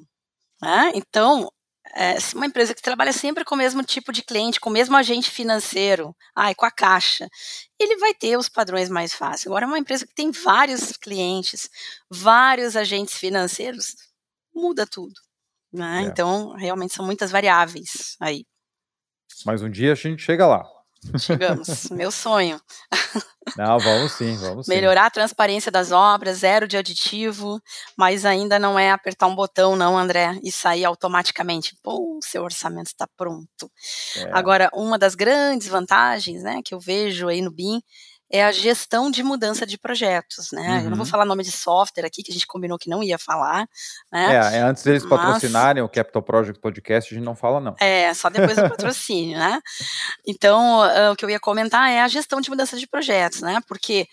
Né? Então, é, uma empresa que trabalha sempre com o mesmo tipo de cliente, com o mesmo agente financeiro, ai, com a caixa, ele vai ter os padrões mais fáceis. Agora, uma empresa que tem vários clientes, vários agentes financeiros, muda tudo. Né? É. Então, realmente são muitas variáveis aí. Mas um dia a gente chega lá. Chegamos, meu sonho. Não, vamos sim, vamos sim. Melhorar a transparência das obras, zero de aditivo, mas ainda não é apertar um botão, não, André, e sair automaticamente. Pô, seu orçamento está pronto. É. Agora, uma das grandes vantagens, né, que eu vejo aí no BIM é a gestão de mudança de projetos, né? Uhum. Eu não vou uhum. falar nome de software aqui, que a gente combinou que não ia falar, né? É, é antes deles Mas, patrocinarem o Capital Project Podcast, a gente não fala não. É, só depois do patrocínio, né? Então, uh, o que eu ia comentar é a gestão de mudança de projetos, né? Porque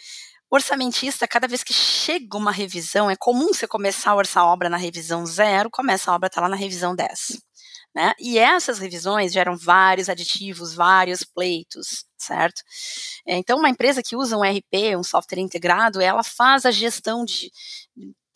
orçamentista, cada vez que chega uma revisão, é comum você começar a orçar a obra na revisão zero, começa a obra tá lá na revisão 10. Né? E essas revisões geram vários aditivos, vários pleitos, certo? Então, uma empresa que usa um RP, um software integrado, ela faz a gestão de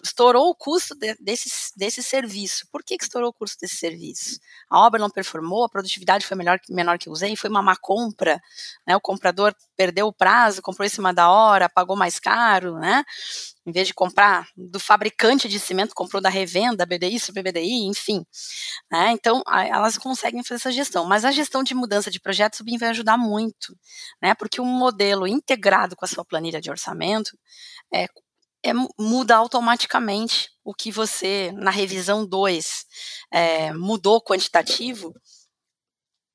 estourou o custo de, desse, desse serviço. Por que, que estourou o custo desse serviço? A obra não performou, a produtividade foi melhor, menor que usei, foi uma má compra, né? O comprador perdeu o prazo, comprou em cima da hora, pagou mais caro, né? Em vez de comprar do fabricante de cimento, comprou da revenda, BDI, BBDI, enfim. Né? Então, elas conseguem fazer essa gestão. Mas a gestão de mudança de projetos, o BIM vai ajudar muito, né? Porque um modelo integrado com a sua planilha de orçamento é, é, muda automaticamente o que você, na revisão 2, é, mudou quantitativo,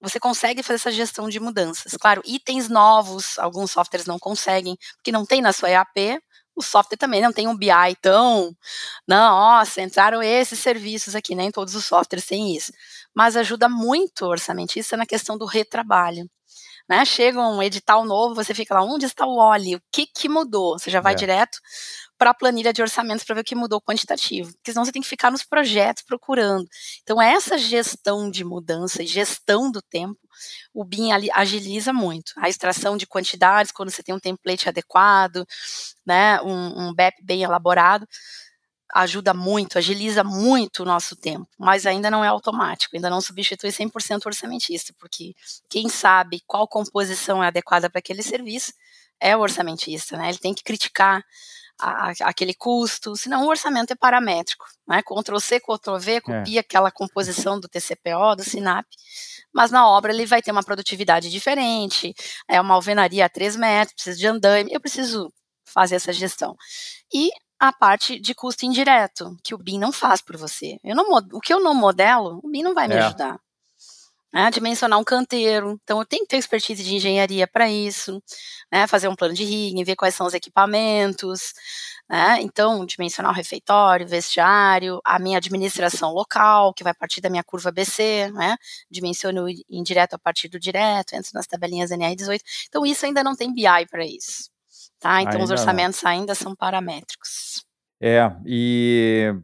você consegue fazer essa gestão de mudanças. Claro, itens novos, alguns softwares não conseguem, porque não tem na sua EAP, o software também não tem um BI tão, nossa, entraram esses serviços aqui, nem todos os softwares têm isso. Mas ajuda muito o orçamentista na questão do retrabalho né? Chega um edital novo, você fica lá, onde está o óleo? O que, que mudou? Você já vai é. direto para a planilha de orçamentos para ver o que mudou quantitativo, porque senão você tem que ficar nos projetos procurando. Então, essa gestão de mudança e gestão do tempo, o BIM agiliza muito. A extração de quantidades, quando você tem um template adequado, né, um, um BEP bem elaborado, ajuda muito, agiliza muito o nosso tempo, mas ainda não é automático, ainda não substitui 100% o orçamentista, porque quem sabe qual composição é adequada para aquele serviço é o orçamentista, né? Ele tem que criticar a, a, aquele custo, senão o orçamento é paramétrico, né? Ctrl C, Ctrl V, é. copia é. aquela composição do TCPO, do SINAP, mas na obra ele vai ter uma produtividade diferente, é uma alvenaria a 3 metros, precisa de andaime, eu preciso fazer essa gestão. E a parte de custo indireto, que o BIM não faz por você. Eu não, o que eu não modelo, o BIM não vai me é. ajudar. Né, dimensionar um canteiro, então eu tenho que ter expertise de engenharia para isso, né, fazer um plano de rigging, ver quais são os equipamentos, né, então dimensionar o refeitório, vestiário, a minha administração local, que vai partir da minha curva BC, né, dimensiono indireto a partir do direto, entro nas tabelinhas NR18, então isso ainda não tem BI para isso. Tá? Então ainda os orçamentos não. ainda são paramétricos. É, e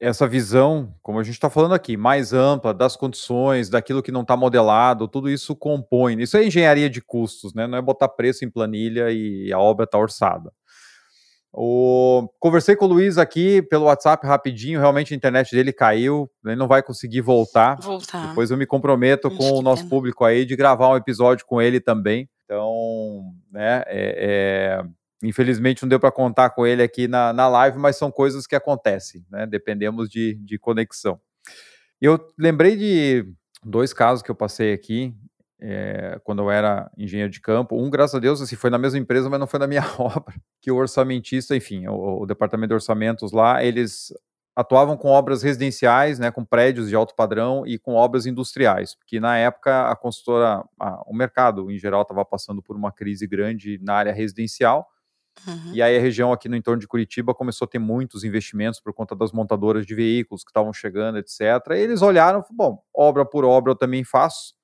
essa visão, como a gente está falando aqui, mais ampla das condições, daquilo que não está modelado, tudo isso compõe. Isso é engenharia de custos, né? Não é botar preço em planilha e a obra está orçada. O... Conversei com o Luiz aqui pelo WhatsApp rapidinho, realmente a internet dele caiu, ele não vai conseguir voltar. Voltar. Depois eu me comprometo com o nosso pena. público aí de gravar um episódio com ele também. Então, né, é, é Infelizmente não deu para contar com ele aqui na, na live, mas são coisas que acontecem, né? Dependemos de, de conexão. Eu lembrei de dois casos que eu passei aqui é, quando eu era engenheiro de campo. Um, graças a Deus, assim, foi na mesma empresa, mas não foi na minha obra. Que o orçamentista, enfim, o, o departamento de orçamentos lá, eles atuavam com obras residenciais, né, com prédios de alto padrão e com obras industriais, porque na época a consultora, a, o mercado em geral estava passando por uma crise grande na área residencial Uhum. E aí a região aqui no entorno de Curitiba começou a ter muitos investimentos por conta das montadoras de veículos que estavam chegando, etc. E eles olharam, bom, obra por obra eu também faço.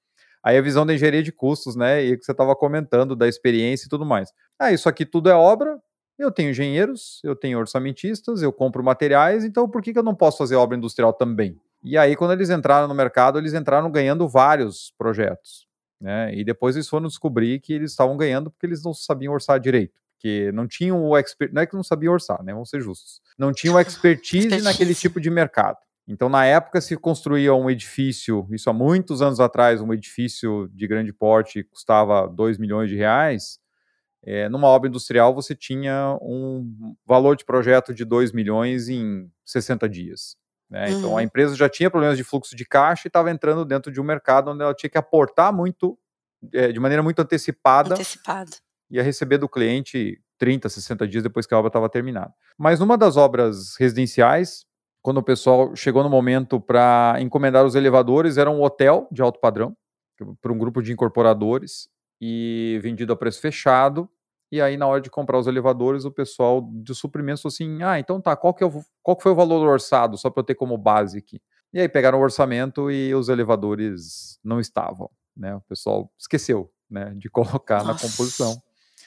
Aí a visão da engenharia de custos, né? E que você estava comentando da experiência e tudo mais. Ah, isso aqui tudo é obra. Eu tenho engenheiros, eu tenho orçamentistas, eu compro materiais, então por que, que eu não posso fazer obra industrial também? E aí, quando eles entraram no mercado, eles entraram ganhando vários projetos. Né? E depois eles foram descobrir que eles estavam ganhando porque eles não sabiam orçar direito porque não tinham o expert, não é que não sabia orçar, né? Vamos ser justos. Não tinham expertise naquele tipo de mercado. Então, na época, se construía um edifício, isso há muitos anos atrás, um edifício de grande porte custava 2 milhões de reais. É, numa obra industrial, você tinha um valor de projeto de 2 milhões em 60 dias. Né? Uhum. Então, a uhum. empresa já tinha problemas de fluxo de caixa e estava entrando dentro de um mercado onde ela tinha que aportar muito, é, de maneira muito antecipada. Antecipada ia receber do cliente 30, 60 dias depois que a obra estava terminada. Mas numa das obras residenciais, quando o pessoal chegou no momento para encomendar os elevadores, era um hotel de alto padrão, para um grupo de incorporadores, e vendido a preço fechado. E aí, na hora de comprar os elevadores, o pessoal de suprimentos falou assim: ah, então tá, qual que, é o, qual que foi o valor orçado, só para eu ter como base aqui? E aí pegaram o orçamento e os elevadores não estavam. Né? O pessoal esqueceu né, de colocar Nossa. na composição.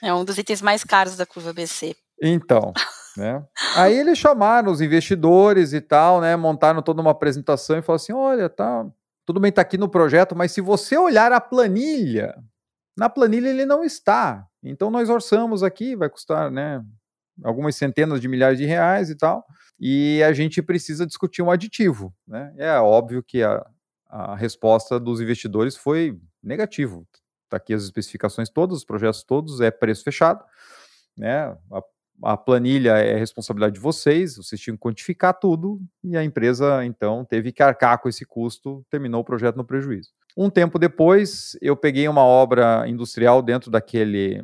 É um dos itens mais caros da curva BC. Então, né? Aí eles chamaram os investidores e tal, né? Montaram toda uma apresentação e falaram assim: olha, tá, tudo bem, tá aqui no projeto, mas se você olhar a planilha, na planilha ele não está. Então nós orçamos aqui, vai custar, né? algumas centenas de milhares de reais e tal, e a gente precisa discutir um aditivo. Né? É óbvio que a, a resposta dos investidores foi negativo. Está aqui as especificações todas, os projetos todos, é preço fechado. Né? A, a planilha é responsabilidade de vocês, vocês tinham que quantificar tudo, e a empresa, então, teve que arcar com esse custo, terminou o projeto no prejuízo. Um tempo depois, eu peguei uma obra industrial dentro daquele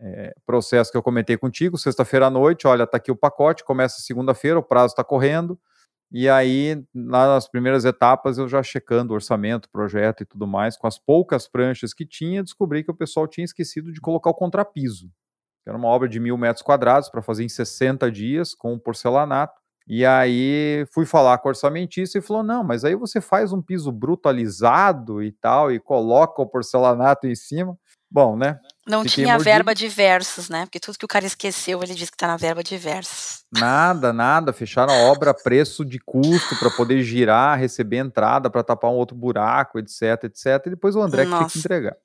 é, processo que eu comentei contigo, sexta-feira à noite, olha, está aqui o pacote, começa segunda-feira, o prazo está correndo, e aí, nas primeiras etapas, eu já checando orçamento, projeto e tudo mais, com as poucas pranchas que tinha, descobri que o pessoal tinha esquecido de colocar o contrapiso, que era uma obra de mil metros quadrados para fazer em 60 dias, com porcelanato, e aí fui falar com o orçamentista e falou: não, mas aí você faz um piso brutalizado e tal, e coloca o porcelanato em cima. Bom, né? Não Fiquei tinha mordido. verba de versos, né? Porque tudo que o cara esqueceu, ele disse que tá na verba de versos. Nada, nada. Fecharam a obra a preço de custo para poder girar, receber entrada para tapar um outro buraco, etc, etc. E depois o André Nossa. que tinha que entregar.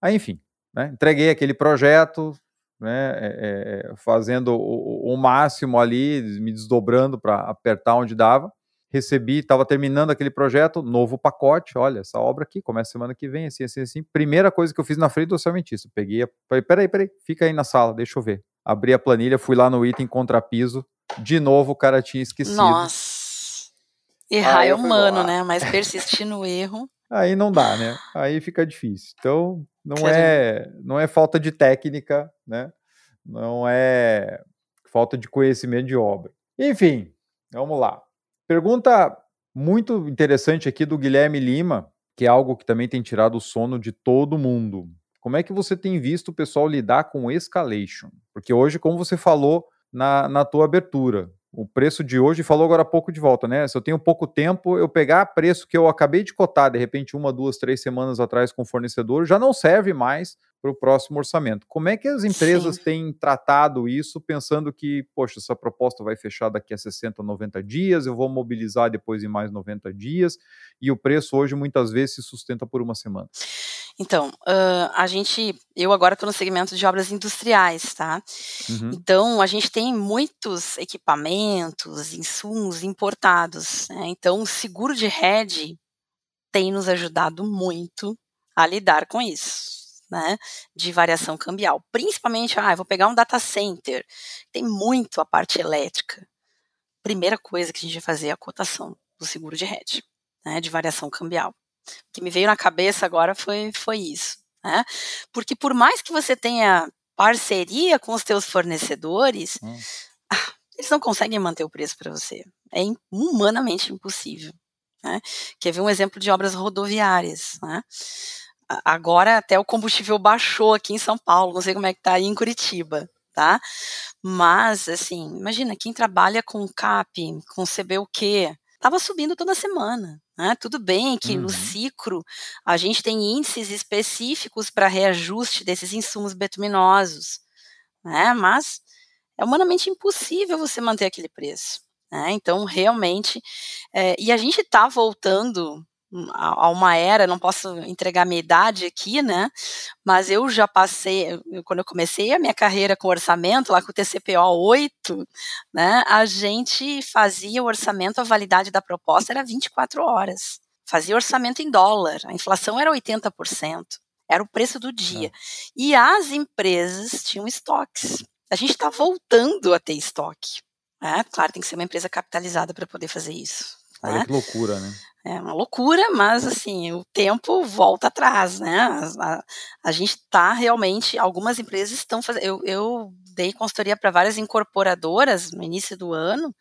Aí, enfim, né? entreguei aquele projeto, né? É, é, fazendo o, o máximo ali, me desdobrando para apertar onde dava recebi, estava terminando aquele projeto, novo pacote, olha, essa obra aqui começa semana que vem, assim, assim, assim. Primeira coisa que eu fiz na frente do orçamentista, peguei, falei, peraí, peraí, fica aí na sala, deixa eu ver. Abri a planilha, fui lá no item contrapiso, de novo o cara tinha esquecido. Nossa, errar é humano, né, mas persistir no erro... Aí não dá, né, aí fica difícil. Então, não é, não é falta de técnica, né, não é falta de conhecimento de obra. Enfim, vamos lá. Pergunta muito interessante aqui do Guilherme Lima, que é algo que também tem tirado o sono de todo mundo. Como é que você tem visto o pessoal lidar com escalation? Porque hoje, como você falou na, na tua abertura, o preço de hoje, falou agora há pouco de volta, né? Se eu tenho pouco tempo, eu pegar preço que eu acabei de cotar, de repente, uma, duas, três semanas atrás com o fornecedor, já não serve mais para o próximo orçamento. Como é que as empresas Sim. têm tratado isso, pensando que, poxa, essa proposta vai fechar daqui a 60, 90 dias, eu vou mobilizar depois em mais 90 dias, e o preço hoje muitas vezes se sustenta por uma semana? Então, uh, a gente, eu agora estou no segmento de obras industriais, tá? Uhum. Então, a gente tem muitos equipamentos, insumos importados, né? Então, o seguro de rede tem nos ajudado muito a lidar com isso né, de variação cambial. Principalmente, ah, eu vou pegar um data center, tem muito a parte elétrica. Primeira coisa que a gente vai fazer é a cotação do seguro de rede, né, de variação cambial. O que me veio na cabeça agora foi, foi isso. Né? Porque por mais que você tenha parceria com os teus fornecedores, hum. eles não conseguem manter o preço para você. É humanamente impossível. Né? Quer ver um exemplo de obras rodoviárias? Né? agora até o combustível baixou aqui em São Paulo, não sei como é que tá aí em Curitiba, tá? Mas, assim, imagina, quem trabalha com CAP, com CBUQ, estava subindo toda semana. Né? Tudo bem que uhum. no ciclo a gente tem índices específicos para reajuste desses insumos betuminosos, né? mas é humanamente impossível você manter aquele preço. Né? Então, realmente, é, e a gente está voltando a uma era, não posso entregar minha idade aqui, né? Mas eu já passei, quando eu comecei a minha carreira com orçamento, lá com o TCPO 8, né? A gente fazia o orçamento, a validade da proposta era 24 horas. Fazia orçamento em dólar, a inflação era 80%. Era o preço do dia. É. E as empresas tinham estoques. A gente está voltando a ter estoque. Né? Claro, tem que ser uma empresa capitalizada para poder fazer isso. Olha né? que loucura, né? É uma loucura, mas assim, o tempo volta atrás, né? A, a, a gente está realmente, algumas empresas estão fazendo. Eu, eu dei consultoria para várias incorporadoras no início do ano.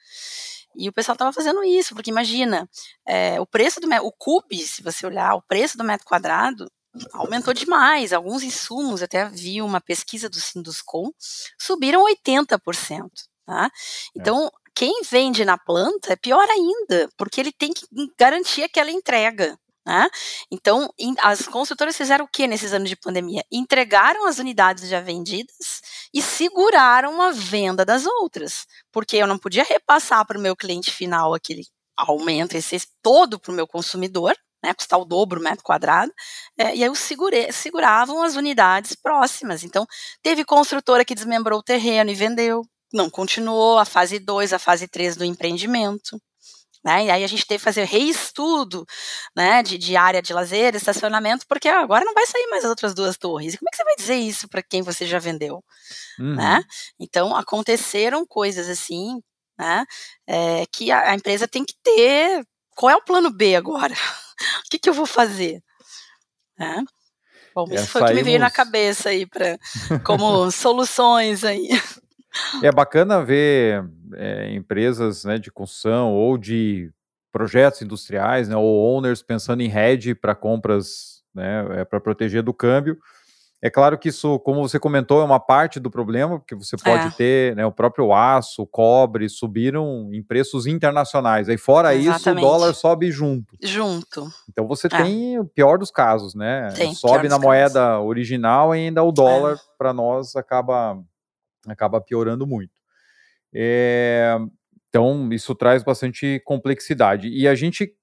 E o pessoal estava fazendo isso, porque imagina, é, o preço do o CUB, se você olhar, o preço do metro quadrado aumentou demais. Alguns insumos, até vi uma pesquisa do Sinduscom, subiram 80%. Tá? É. Então, quem vende na planta é pior ainda, porque ele tem que garantir aquela entrega. Né? Então, as construtoras fizeram o que nesses anos de pandemia? Entregaram as unidades já vendidas e seguraram a venda das outras, porque eu não podia repassar para o meu cliente final aquele aumento esse todo para o meu consumidor, né, custar o dobro metro quadrado, é, e aí os segure, seguravam as unidades próximas. Então, teve construtora que desmembrou o terreno e vendeu, não continuou a fase 2, a fase 3 do empreendimento. Né? E aí a gente teve que fazer reestudo né, de, de área de lazer, estacionamento, porque agora não vai sair mais as outras duas torres. E como é que você vai dizer isso para quem você já vendeu? Uhum. Né? Então aconteceram coisas assim, né, é, que a, a, empresa tem que ter. Qual é o plano B agora? o que, que eu vou fazer? Né? Bom, é, isso foi o que me veio na cabeça aí para como soluções aí. É bacana ver é, empresas né, de construção ou de projetos industriais, né, ou owners pensando em hedge para compras, né, é, para proteger do câmbio. É claro que isso, como você comentou, é uma parte do problema, porque você pode é. ter né, o próprio aço, o cobre, subiram em preços internacionais. Aí, fora Exatamente. isso, o dólar sobe junto. Junto. Então você é. tem o pior dos casos, né? Tem, sobe na moeda casos. original e ainda o dólar, é. para nós, acaba acaba piorando muito. É, então, isso traz bastante complexidade. E a gente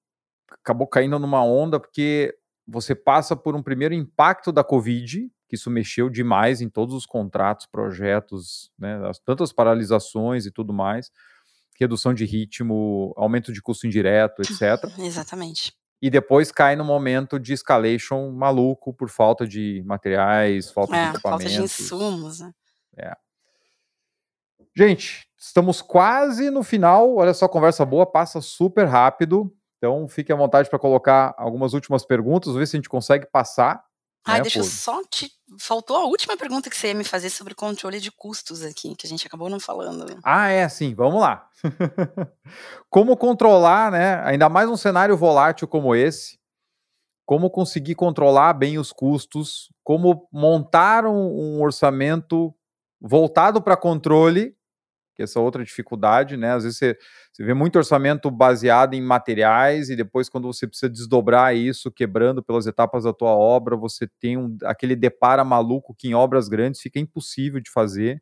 acabou caindo numa onda porque você passa por um primeiro impacto da Covid, que isso mexeu demais em todos os contratos, projetos, né, tantas paralisações e tudo mais, redução de ritmo, aumento de custo indireto, etc. Exatamente. E depois cai no momento de escalation maluco por falta de materiais, falta é, de equipamentos. Falta de insumos, né? É. Gente, estamos quase no final. Olha só, conversa boa, passa super rápido. Então, fique à vontade para colocar algumas últimas perguntas, ver se a gente consegue passar. Ah, né, deixa por... eu só te. Faltou a última pergunta que você ia me fazer sobre controle de custos aqui, que a gente acabou não falando. Ah, é, sim, vamos lá. como controlar, né? Ainda mais um cenário volátil como esse, como conseguir controlar bem os custos, como montar um, um orçamento voltado para controle que essa outra dificuldade, né? Às vezes você, você vê muito orçamento baseado em materiais e depois quando você precisa desdobrar isso, quebrando pelas etapas da tua obra, você tem um, aquele depara maluco que em obras grandes fica impossível de fazer.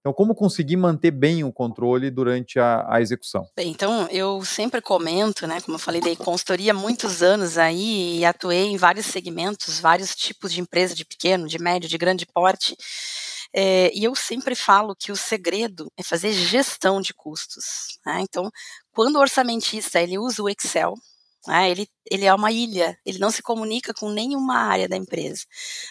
Então, como conseguir manter bem o controle durante a, a, execução? Bem, então, eu sempre comento, né, como eu falei, dei consultoria há muitos anos aí e atuei em vários segmentos, vários tipos de empresa, de pequeno, de médio, de grande porte. É, e eu sempre falo que o segredo é fazer gestão de custos. Né? Então, quando o orçamentista ele usa o Excel, né, ele, ele é uma ilha, ele não se comunica com nenhuma área da empresa,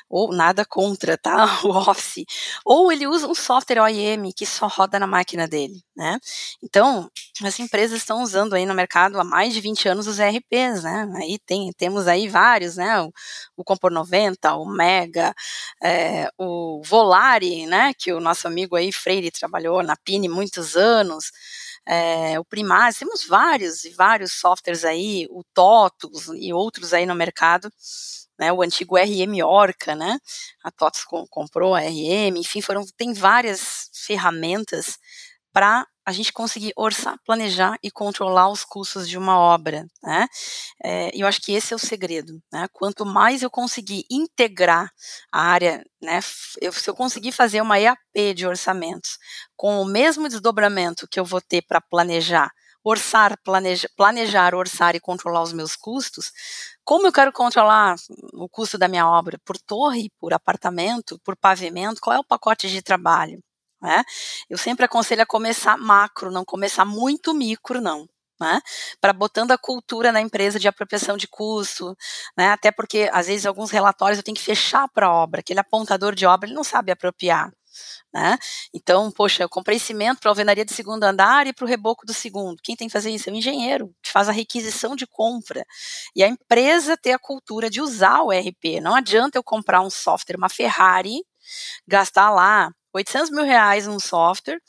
ou nada contra, tá? O Office, ou ele usa um software OEM que só roda na máquina dele, né? Então, as empresas estão usando aí no mercado há mais de 20 anos os ERPs, né? Aí tem, temos aí vários, né? O, o Compor 90, o Mega, é, o Volare, né? Que o nosso amigo aí, Freire, trabalhou na Pine muitos anos, é, o Primário, temos vários e vários softwares aí, o TOTUS e outros aí no mercado, né, o antigo RM Orca, né, a TOTUS com, comprou a RM, enfim, foram, tem várias ferramentas para a gente conseguir orçar, planejar e controlar os custos de uma obra, né? É, eu acho que esse é o segredo, né? Quanto mais eu conseguir integrar a área, né? Eu, se eu conseguir fazer uma EAP de orçamentos com o mesmo desdobramento que eu vou ter para planejar, orçar, planeja, planejar, orçar e controlar os meus custos, como eu quero controlar o custo da minha obra? Por torre, por apartamento, por pavimento? Qual é o pacote de trabalho? Né? Eu sempre aconselho a começar macro, não começar muito micro, não. Né, para botando a cultura na empresa de apropriação de custo, né, até porque às vezes alguns relatórios eu tenho que fechar para a obra, aquele apontador de obra ele não sabe apropriar. Né? Então, poxa, eu comprei cimento para a alvenaria de segundo andar e para o reboco do segundo. Quem tem que fazer isso? É o engenheiro, que faz a requisição de compra. E a empresa ter a cultura de usar o RP. Não adianta eu comprar um software, uma Ferrari, gastar lá 800 mil reais num software,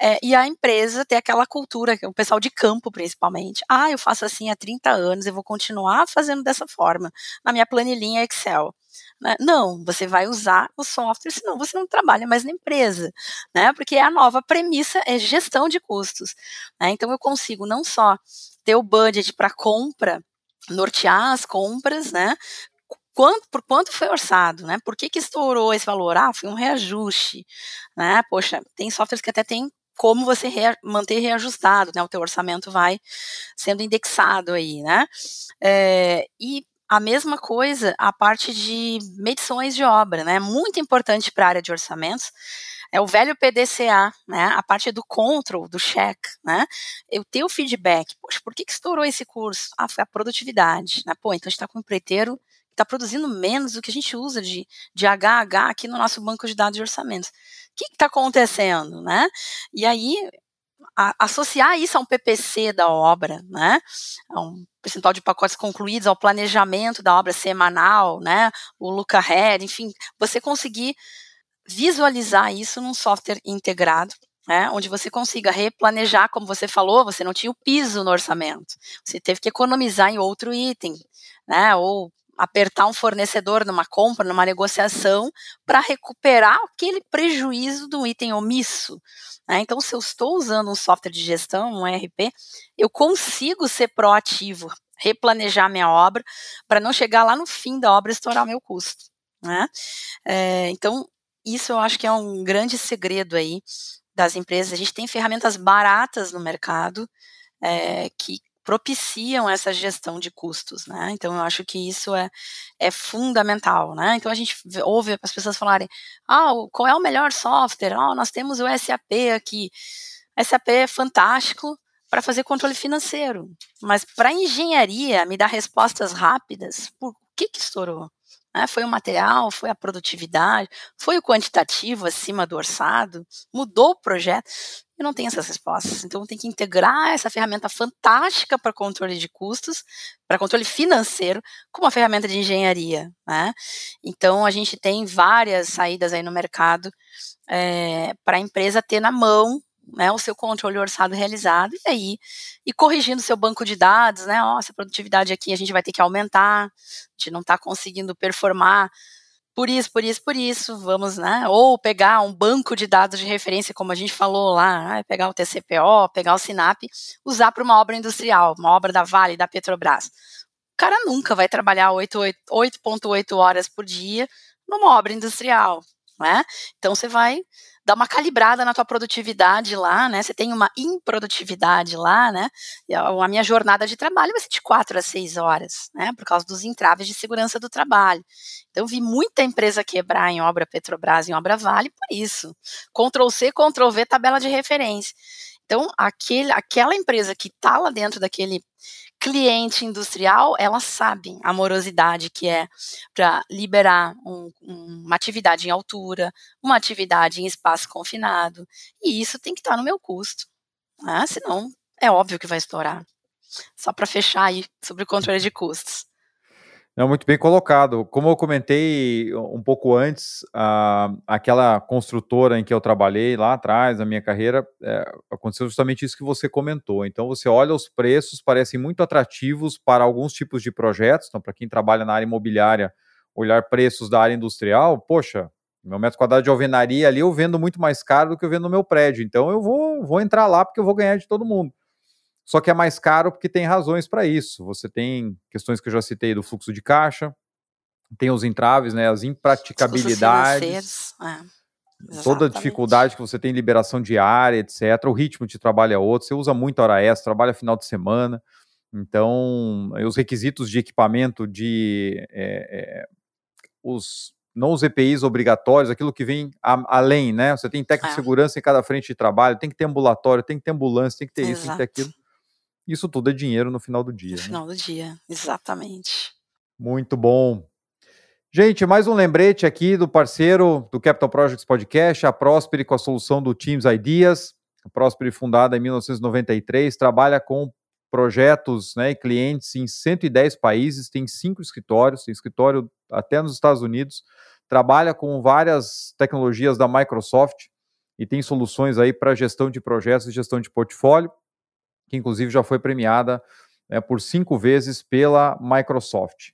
é, e a empresa ter aquela cultura, o pessoal de campo principalmente. Ah, eu faço assim há 30 anos, eu vou continuar fazendo dessa forma, na minha planilhinha Excel. Né? Não, você vai usar o software, senão você não trabalha mais na empresa, né? Porque a nova premissa é gestão de custos. Né? Então eu consigo não só ter o budget para compra, nortear as compras, né? Quanto, por quanto foi orçado, né? Por que, que estourou esse valor? Ah, foi um reajuste, né? Poxa, tem softwares que até tem como você rea manter reajustado, né? O teu orçamento vai sendo indexado aí, né? É, e a mesma coisa a parte de medições de obra, né? Muito importante para a área de orçamentos. É o velho PDCA, né? A parte do control, do check, né? Eu ter o feedback. Poxa, por que, que estourou esse curso? Ah, foi a produtividade, né? Pô, então a gente está com um empreiteiro está produzindo menos do que a gente usa de, de HH aqui no nosso banco de dados de orçamentos. O que está acontecendo, né? E aí, a, associar isso a um PPC da obra, né? A um percentual de pacotes concluídos, ao planejamento da obra semanal, né? O look ahead, enfim, você conseguir visualizar isso num software integrado, né, onde você consiga replanejar, como você falou, você não tinha o piso no orçamento, você teve que economizar em outro item, né, ou apertar um fornecedor numa compra, numa negociação, para recuperar aquele prejuízo do item omisso. Né? Então, se eu estou usando um software de gestão, um ERP, eu consigo ser proativo, replanejar minha obra, para não chegar lá no fim da obra e estourar meu custo. Né? É, então, isso eu acho que é um grande segredo aí das empresas. A gente tem ferramentas baratas no mercado é, que propiciam essa gestão de custos, né? Então eu acho que isso é, é fundamental, né? Então a gente ouve as pessoas falarem, ah, qual é o melhor software? Ah, nós temos o SAP aqui. SAP é fantástico para fazer controle financeiro, mas para engenharia me dar respostas rápidas, por que que estourou? Né? Foi o material, foi a produtividade, foi o quantitativo acima do orçado, mudou o projeto. Eu não tenho essas respostas. Então, tem que integrar essa ferramenta fantástica para controle de custos, para controle financeiro, com uma ferramenta de engenharia. Né? Então, a gente tem várias saídas aí no mercado é, para a empresa ter na mão né, o seu controle orçado realizado e aí e corrigindo seu banco de dados, né? Ó, essa produtividade aqui a gente vai ter que aumentar, a gente não está conseguindo performar por isso, por isso, por isso, vamos, né? Ou pegar um banco de dados de referência, como a gente falou lá, né, pegar o TCPO, pegar o SINAP, usar para uma obra industrial, uma obra da Vale, da Petrobras. O cara nunca vai trabalhar 8,8 horas por dia numa obra industrial, né? Então você vai dá uma calibrada na tua produtividade lá, né? Você tem uma improdutividade lá, né? A minha jornada de trabalho vai ser de quatro a seis horas, né? Por causa dos entraves de segurança do trabalho. Então, vi muita empresa quebrar em obra Petrobras, em obra Vale, por isso. Ctrl C, Ctrl V, tabela de referência. Então, aquele, aquela empresa que está lá dentro daquele cliente industrial, ela sabe a morosidade que é para liberar um, uma atividade em altura, uma atividade em espaço confinado, e isso tem que estar tá no meu custo, né? senão é óbvio que vai estourar. Só para fechar aí sobre o controle de custos. Não, muito bem colocado. Como eu comentei um pouco antes, a, aquela construtora em que eu trabalhei lá atrás, na minha carreira, é, aconteceu justamente isso que você comentou. Então, você olha os preços, parecem muito atrativos para alguns tipos de projetos. Então, para quem trabalha na área imobiliária, olhar preços da área industrial, poxa, meu metro quadrado de alvenaria ali eu vendo muito mais caro do que eu vendo no meu prédio. Então, eu vou, vou entrar lá porque eu vou ganhar de todo mundo só que é mais caro porque tem razões para isso. Você tem questões que eu já citei do fluxo de caixa, tem os entraves, né, as impraticabilidades, é, toda a dificuldade que você tem em liberação diária, etc. O ritmo de trabalho é outro, você usa muito hora extra, trabalha final de semana, então os requisitos de equipamento, de é, é, os não os EPIs obrigatórios, aquilo que vem a, além, né? Você tem técnico de é. segurança em cada frente de trabalho, tem que ter ambulatório, tem que ter ambulância, tem que ter Exato. isso, tem que ter aquilo. Isso tudo é dinheiro no final do dia. No né? final do dia, exatamente. Muito bom. Gente, mais um lembrete aqui do parceiro do Capital Projects Podcast, a Prosper com a solução do Teams Ideas. A Prosper, fundada em 1993, trabalha com projetos né, e clientes em 110 países, tem cinco escritórios, tem escritório até nos Estados Unidos, trabalha com várias tecnologias da Microsoft e tem soluções aí para gestão de projetos e gestão de portfólio que inclusive já foi premiada né, por cinco vezes pela Microsoft.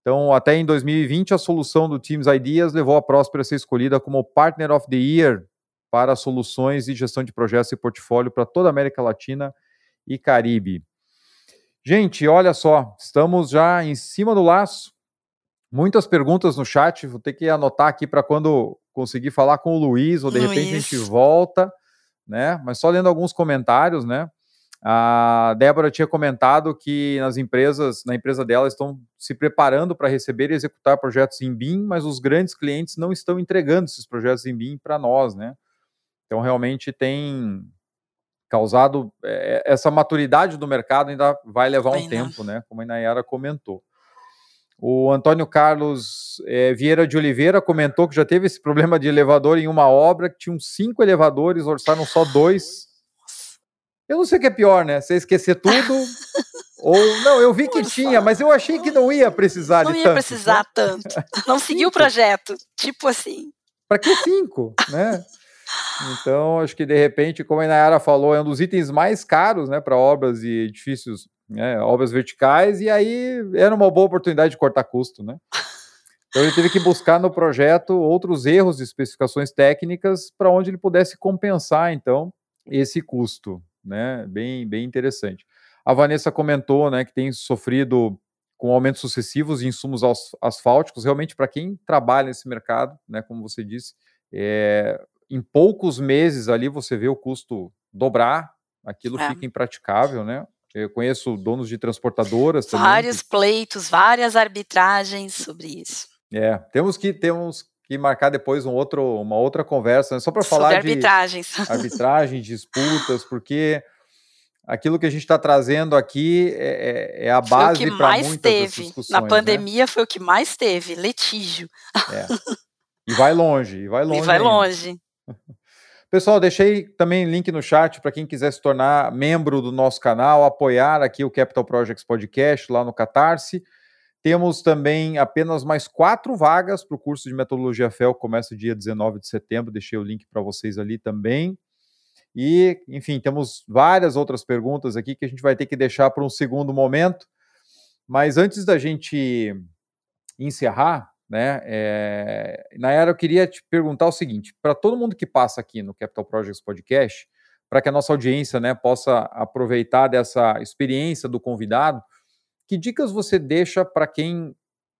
Então, até em 2020, a solução do Teams Ideas levou a Próspera a ser escolhida como Partner of the Year para soluções de gestão de projetos e portfólio para toda a América Latina e Caribe. Gente, olha só, estamos já em cima do laço. Muitas perguntas no chat, vou ter que anotar aqui para quando conseguir falar com o Luiz, ou de Luiz. repente a gente volta né? Mas só lendo alguns comentários, né? A Débora tinha comentado que nas empresas, na empresa dela, estão se preparando para receber e executar projetos em BIM, mas os grandes clientes não estão entregando esses projetos em BIM para nós, né? Então, realmente tem causado é, essa maturidade do mercado ainda vai levar um tempo, né? Como a Inayara comentou. O Antônio Carlos é, Vieira de Oliveira comentou que já teve esse problema de elevador em uma obra que tinham cinco elevadores, orçaram só dois eu não sei o que é pior, né? Você esquecer tudo. ou não, eu vi que tinha, mas eu achei que não ia precisar não de tanto. Não ia precisar né? tanto. Não seguiu o projeto. Tipo assim. Para que cinco, né? Então, acho que de repente, como a Inayara falou, é um dos itens mais caros, né, para obras e edifícios, né, obras verticais, e aí era uma boa oportunidade de cortar custo, né? Então ele teve que buscar no projeto outros erros de especificações técnicas para onde ele pudesse compensar, então, esse custo né? Bem, bem interessante. A Vanessa comentou, né, que tem sofrido com aumentos sucessivos de insumos asfálticos. Realmente, para quem trabalha nesse mercado, né, como você disse, é, em poucos meses ali você vê o custo dobrar, aquilo é. fica impraticável, né? Eu conheço donos de transportadoras também. Vários que... pleitos, várias arbitragens sobre isso. É, temos que temos que marcar depois um outro, uma outra conversa, né? só para falar de arbitragens. arbitragem, disputas, porque aquilo que a gente está trazendo aqui é, é, é a base para muitas teve. discussões. Na né? pandemia né? foi o que mais teve, litígio. É. E vai longe, e vai longe. E vai ainda. longe. Pessoal, deixei também link no chat para quem quiser se tornar membro do nosso canal, apoiar aqui o Capital Projects Podcast lá no Catarse. Temos também apenas mais quatro vagas para o curso de metodologia FEL, começa dia 19 de setembro. Deixei o link para vocês ali também. E, enfim, temos várias outras perguntas aqui que a gente vai ter que deixar para um segundo momento. Mas antes da gente encerrar, né, é... Nayara, eu queria te perguntar o seguinte: para todo mundo que passa aqui no Capital Projects Podcast, para que a nossa audiência né, possa aproveitar dessa experiência do convidado, que dicas você deixa para quem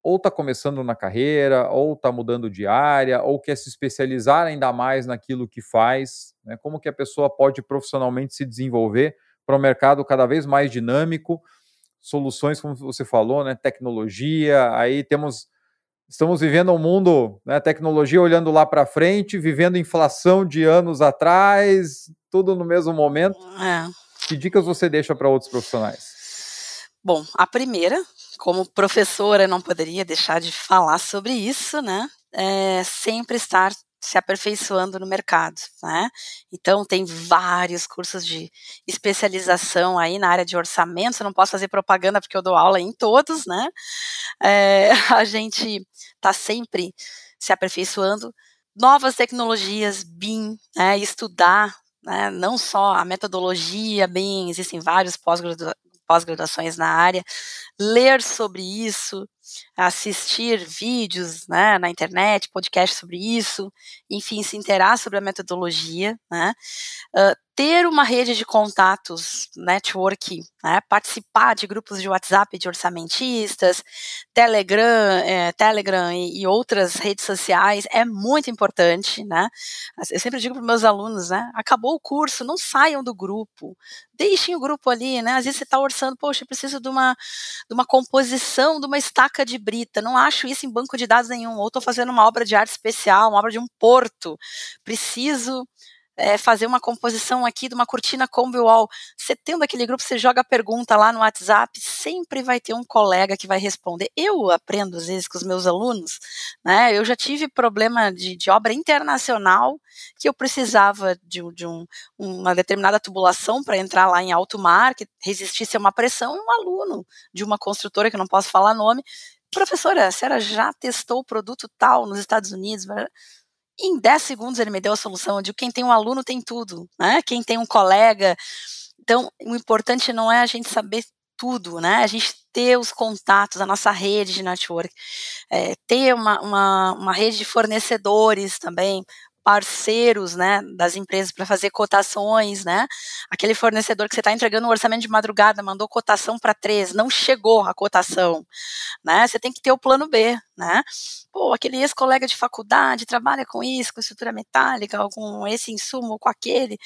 ou está começando na carreira, ou está mudando de área, ou quer se especializar ainda mais naquilo que faz? Né? Como que a pessoa pode profissionalmente se desenvolver para um mercado cada vez mais dinâmico? Soluções, como você falou, né? tecnologia, aí temos estamos vivendo um mundo, né, tecnologia olhando lá para frente, vivendo inflação de anos atrás, tudo no mesmo momento. É. Que dicas você deixa para outros profissionais? Bom, a primeira, como professora, não poderia deixar de falar sobre isso, né? É sempre estar se aperfeiçoando no mercado, né? Então tem vários cursos de especialização aí na área de orçamento. Eu não posso fazer propaganda porque eu dou aula em todos, né? É, a gente está sempre se aperfeiçoando. Novas tecnologias, BIM, né, estudar né, não só a metodologia, bem, existem vários pós-graduados pós-graduações na área, ler sobre isso, assistir vídeos né, na internet, podcast sobre isso, enfim, se interar sobre a metodologia, né, uh, ter uma rede de contatos, network, né, participar de grupos de WhatsApp de orçamentistas, Telegram, é, Telegram e, e, outras redes sociais é muito importante, né? Eu sempre digo para meus alunos, né? Acabou o curso, não saiam do grupo, deixem o grupo ali, né? Às vezes você está orçando, poxa, eu preciso de uma, de uma composição, de uma estaca de brita, não acho isso em banco de dados nenhum, ou estou fazendo uma obra de arte especial, uma obra de um porto, preciso é, fazer uma composição aqui de uma cortina combi wall. Você tendo aquele grupo, você joga a pergunta lá no WhatsApp, sempre vai ter um colega que vai responder. Eu aprendo às vezes com os meus alunos, né? Eu já tive problema de, de obra internacional que eu precisava de, de um, uma determinada tubulação para entrar lá em alto mar, que resistisse a uma pressão, um aluno de uma construtora, que eu não posso falar nome, professora, a senhora já testou o produto tal nos Estados Unidos? Em 10 segundos ele me deu a solução de quem tem um aluno tem tudo, né? Quem tem um colega. Então, o importante não é a gente saber tudo, né? A gente ter os contatos, a nossa rede de network, é, ter uma, uma, uma rede de fornecedores também, parceiros, né, das empresas para fazer cotações, né? Aquele fornecedor que você está entregando um orçamento de madrugada, mandou cotação para três, não chegou a cotação, né? Você tem que ter o plano B, né? Pô, aquele ex-colega de faculdade trabalha com isso, com estrutura metálica, com esse insumo, ou com aquele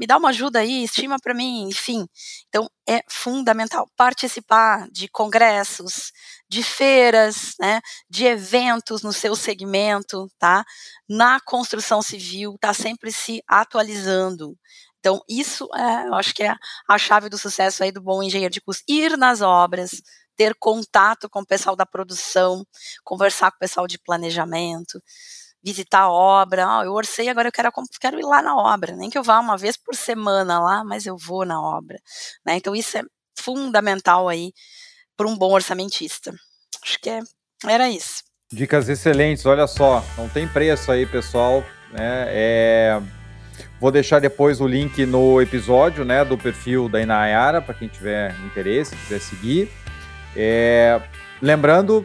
me dá uma ajuda aí, estima para mim, enfim. Então, é fundamental participar de congressos, de feiras, né, de eventos no seu segmento, tá? Na construção civil, tá sempre se atualizando. Então, isso é, eu acho que é a chave do sucesso aí do bom engenheiro de custo. Ir nas obras, ter contato com o pessoal da produção, conversar com o pessoal de planejamento, visitar a obra. Oh, eu orcei, agora eu quero, quero ir lá na obra. Nem que eu vá uma vez por semana lá, mas eu vou na obra. Né? Então, isso é fundamental aí para um bom orçamentista. Acho que é, era isso. Dicas excelentes, olha só, não tem preço aí, pessoal. Né? É... Vou deixar depois o link no episódio né, do perfil da Inayara, para quem tiver interesse, quiser seguir. É... Lembrando,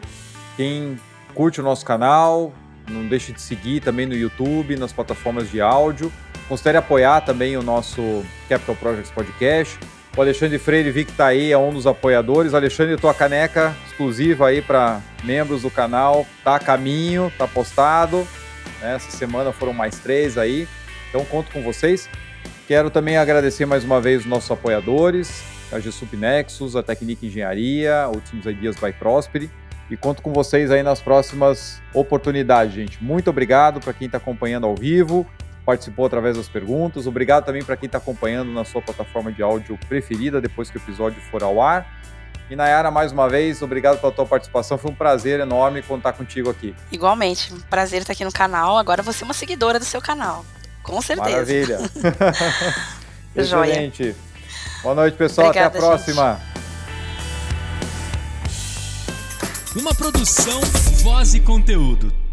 quem curte o nosso canal, não deixe de seguir também no YouTube, nas plataformas de áudio. Considere apoiar também o nosso Capital Projects Podcast. O Alexandre Freire vi que está aí, é um dos apoiadores. Alexandre, tua caneca exclusiva aí para membros do canal tá a caminho, tá postado. Né? Essa semana foram mais três aí, então conto com vocês. Quero também agradecer mais uma vez os nossos apoiadores, a Gesup Nexus, a Tecnica Engenharia, o Teams Ideas by Prosperi e conto com vocês aí nas próximas oportunidades, gente. Muito obrigado para quem está acompanhando ao vivo, participou através das perguntas. Obrigado também para quem está acompanhando na sua plataforma de áudio preferida depois que o episódio for ao ar. E Nayara, mais uma vez, obrigado pela tua participação. Foi um prazer enorme contar contigo aqui. Igualmente, um prazer estar aqui no canal. Agora você é uma seguidora do seu canal. Com certeza. Maravilha. Excelente. Boa noite, pessoal. Obrigada, Até a próxima. Gente. Uma produção, voz e conteúdo.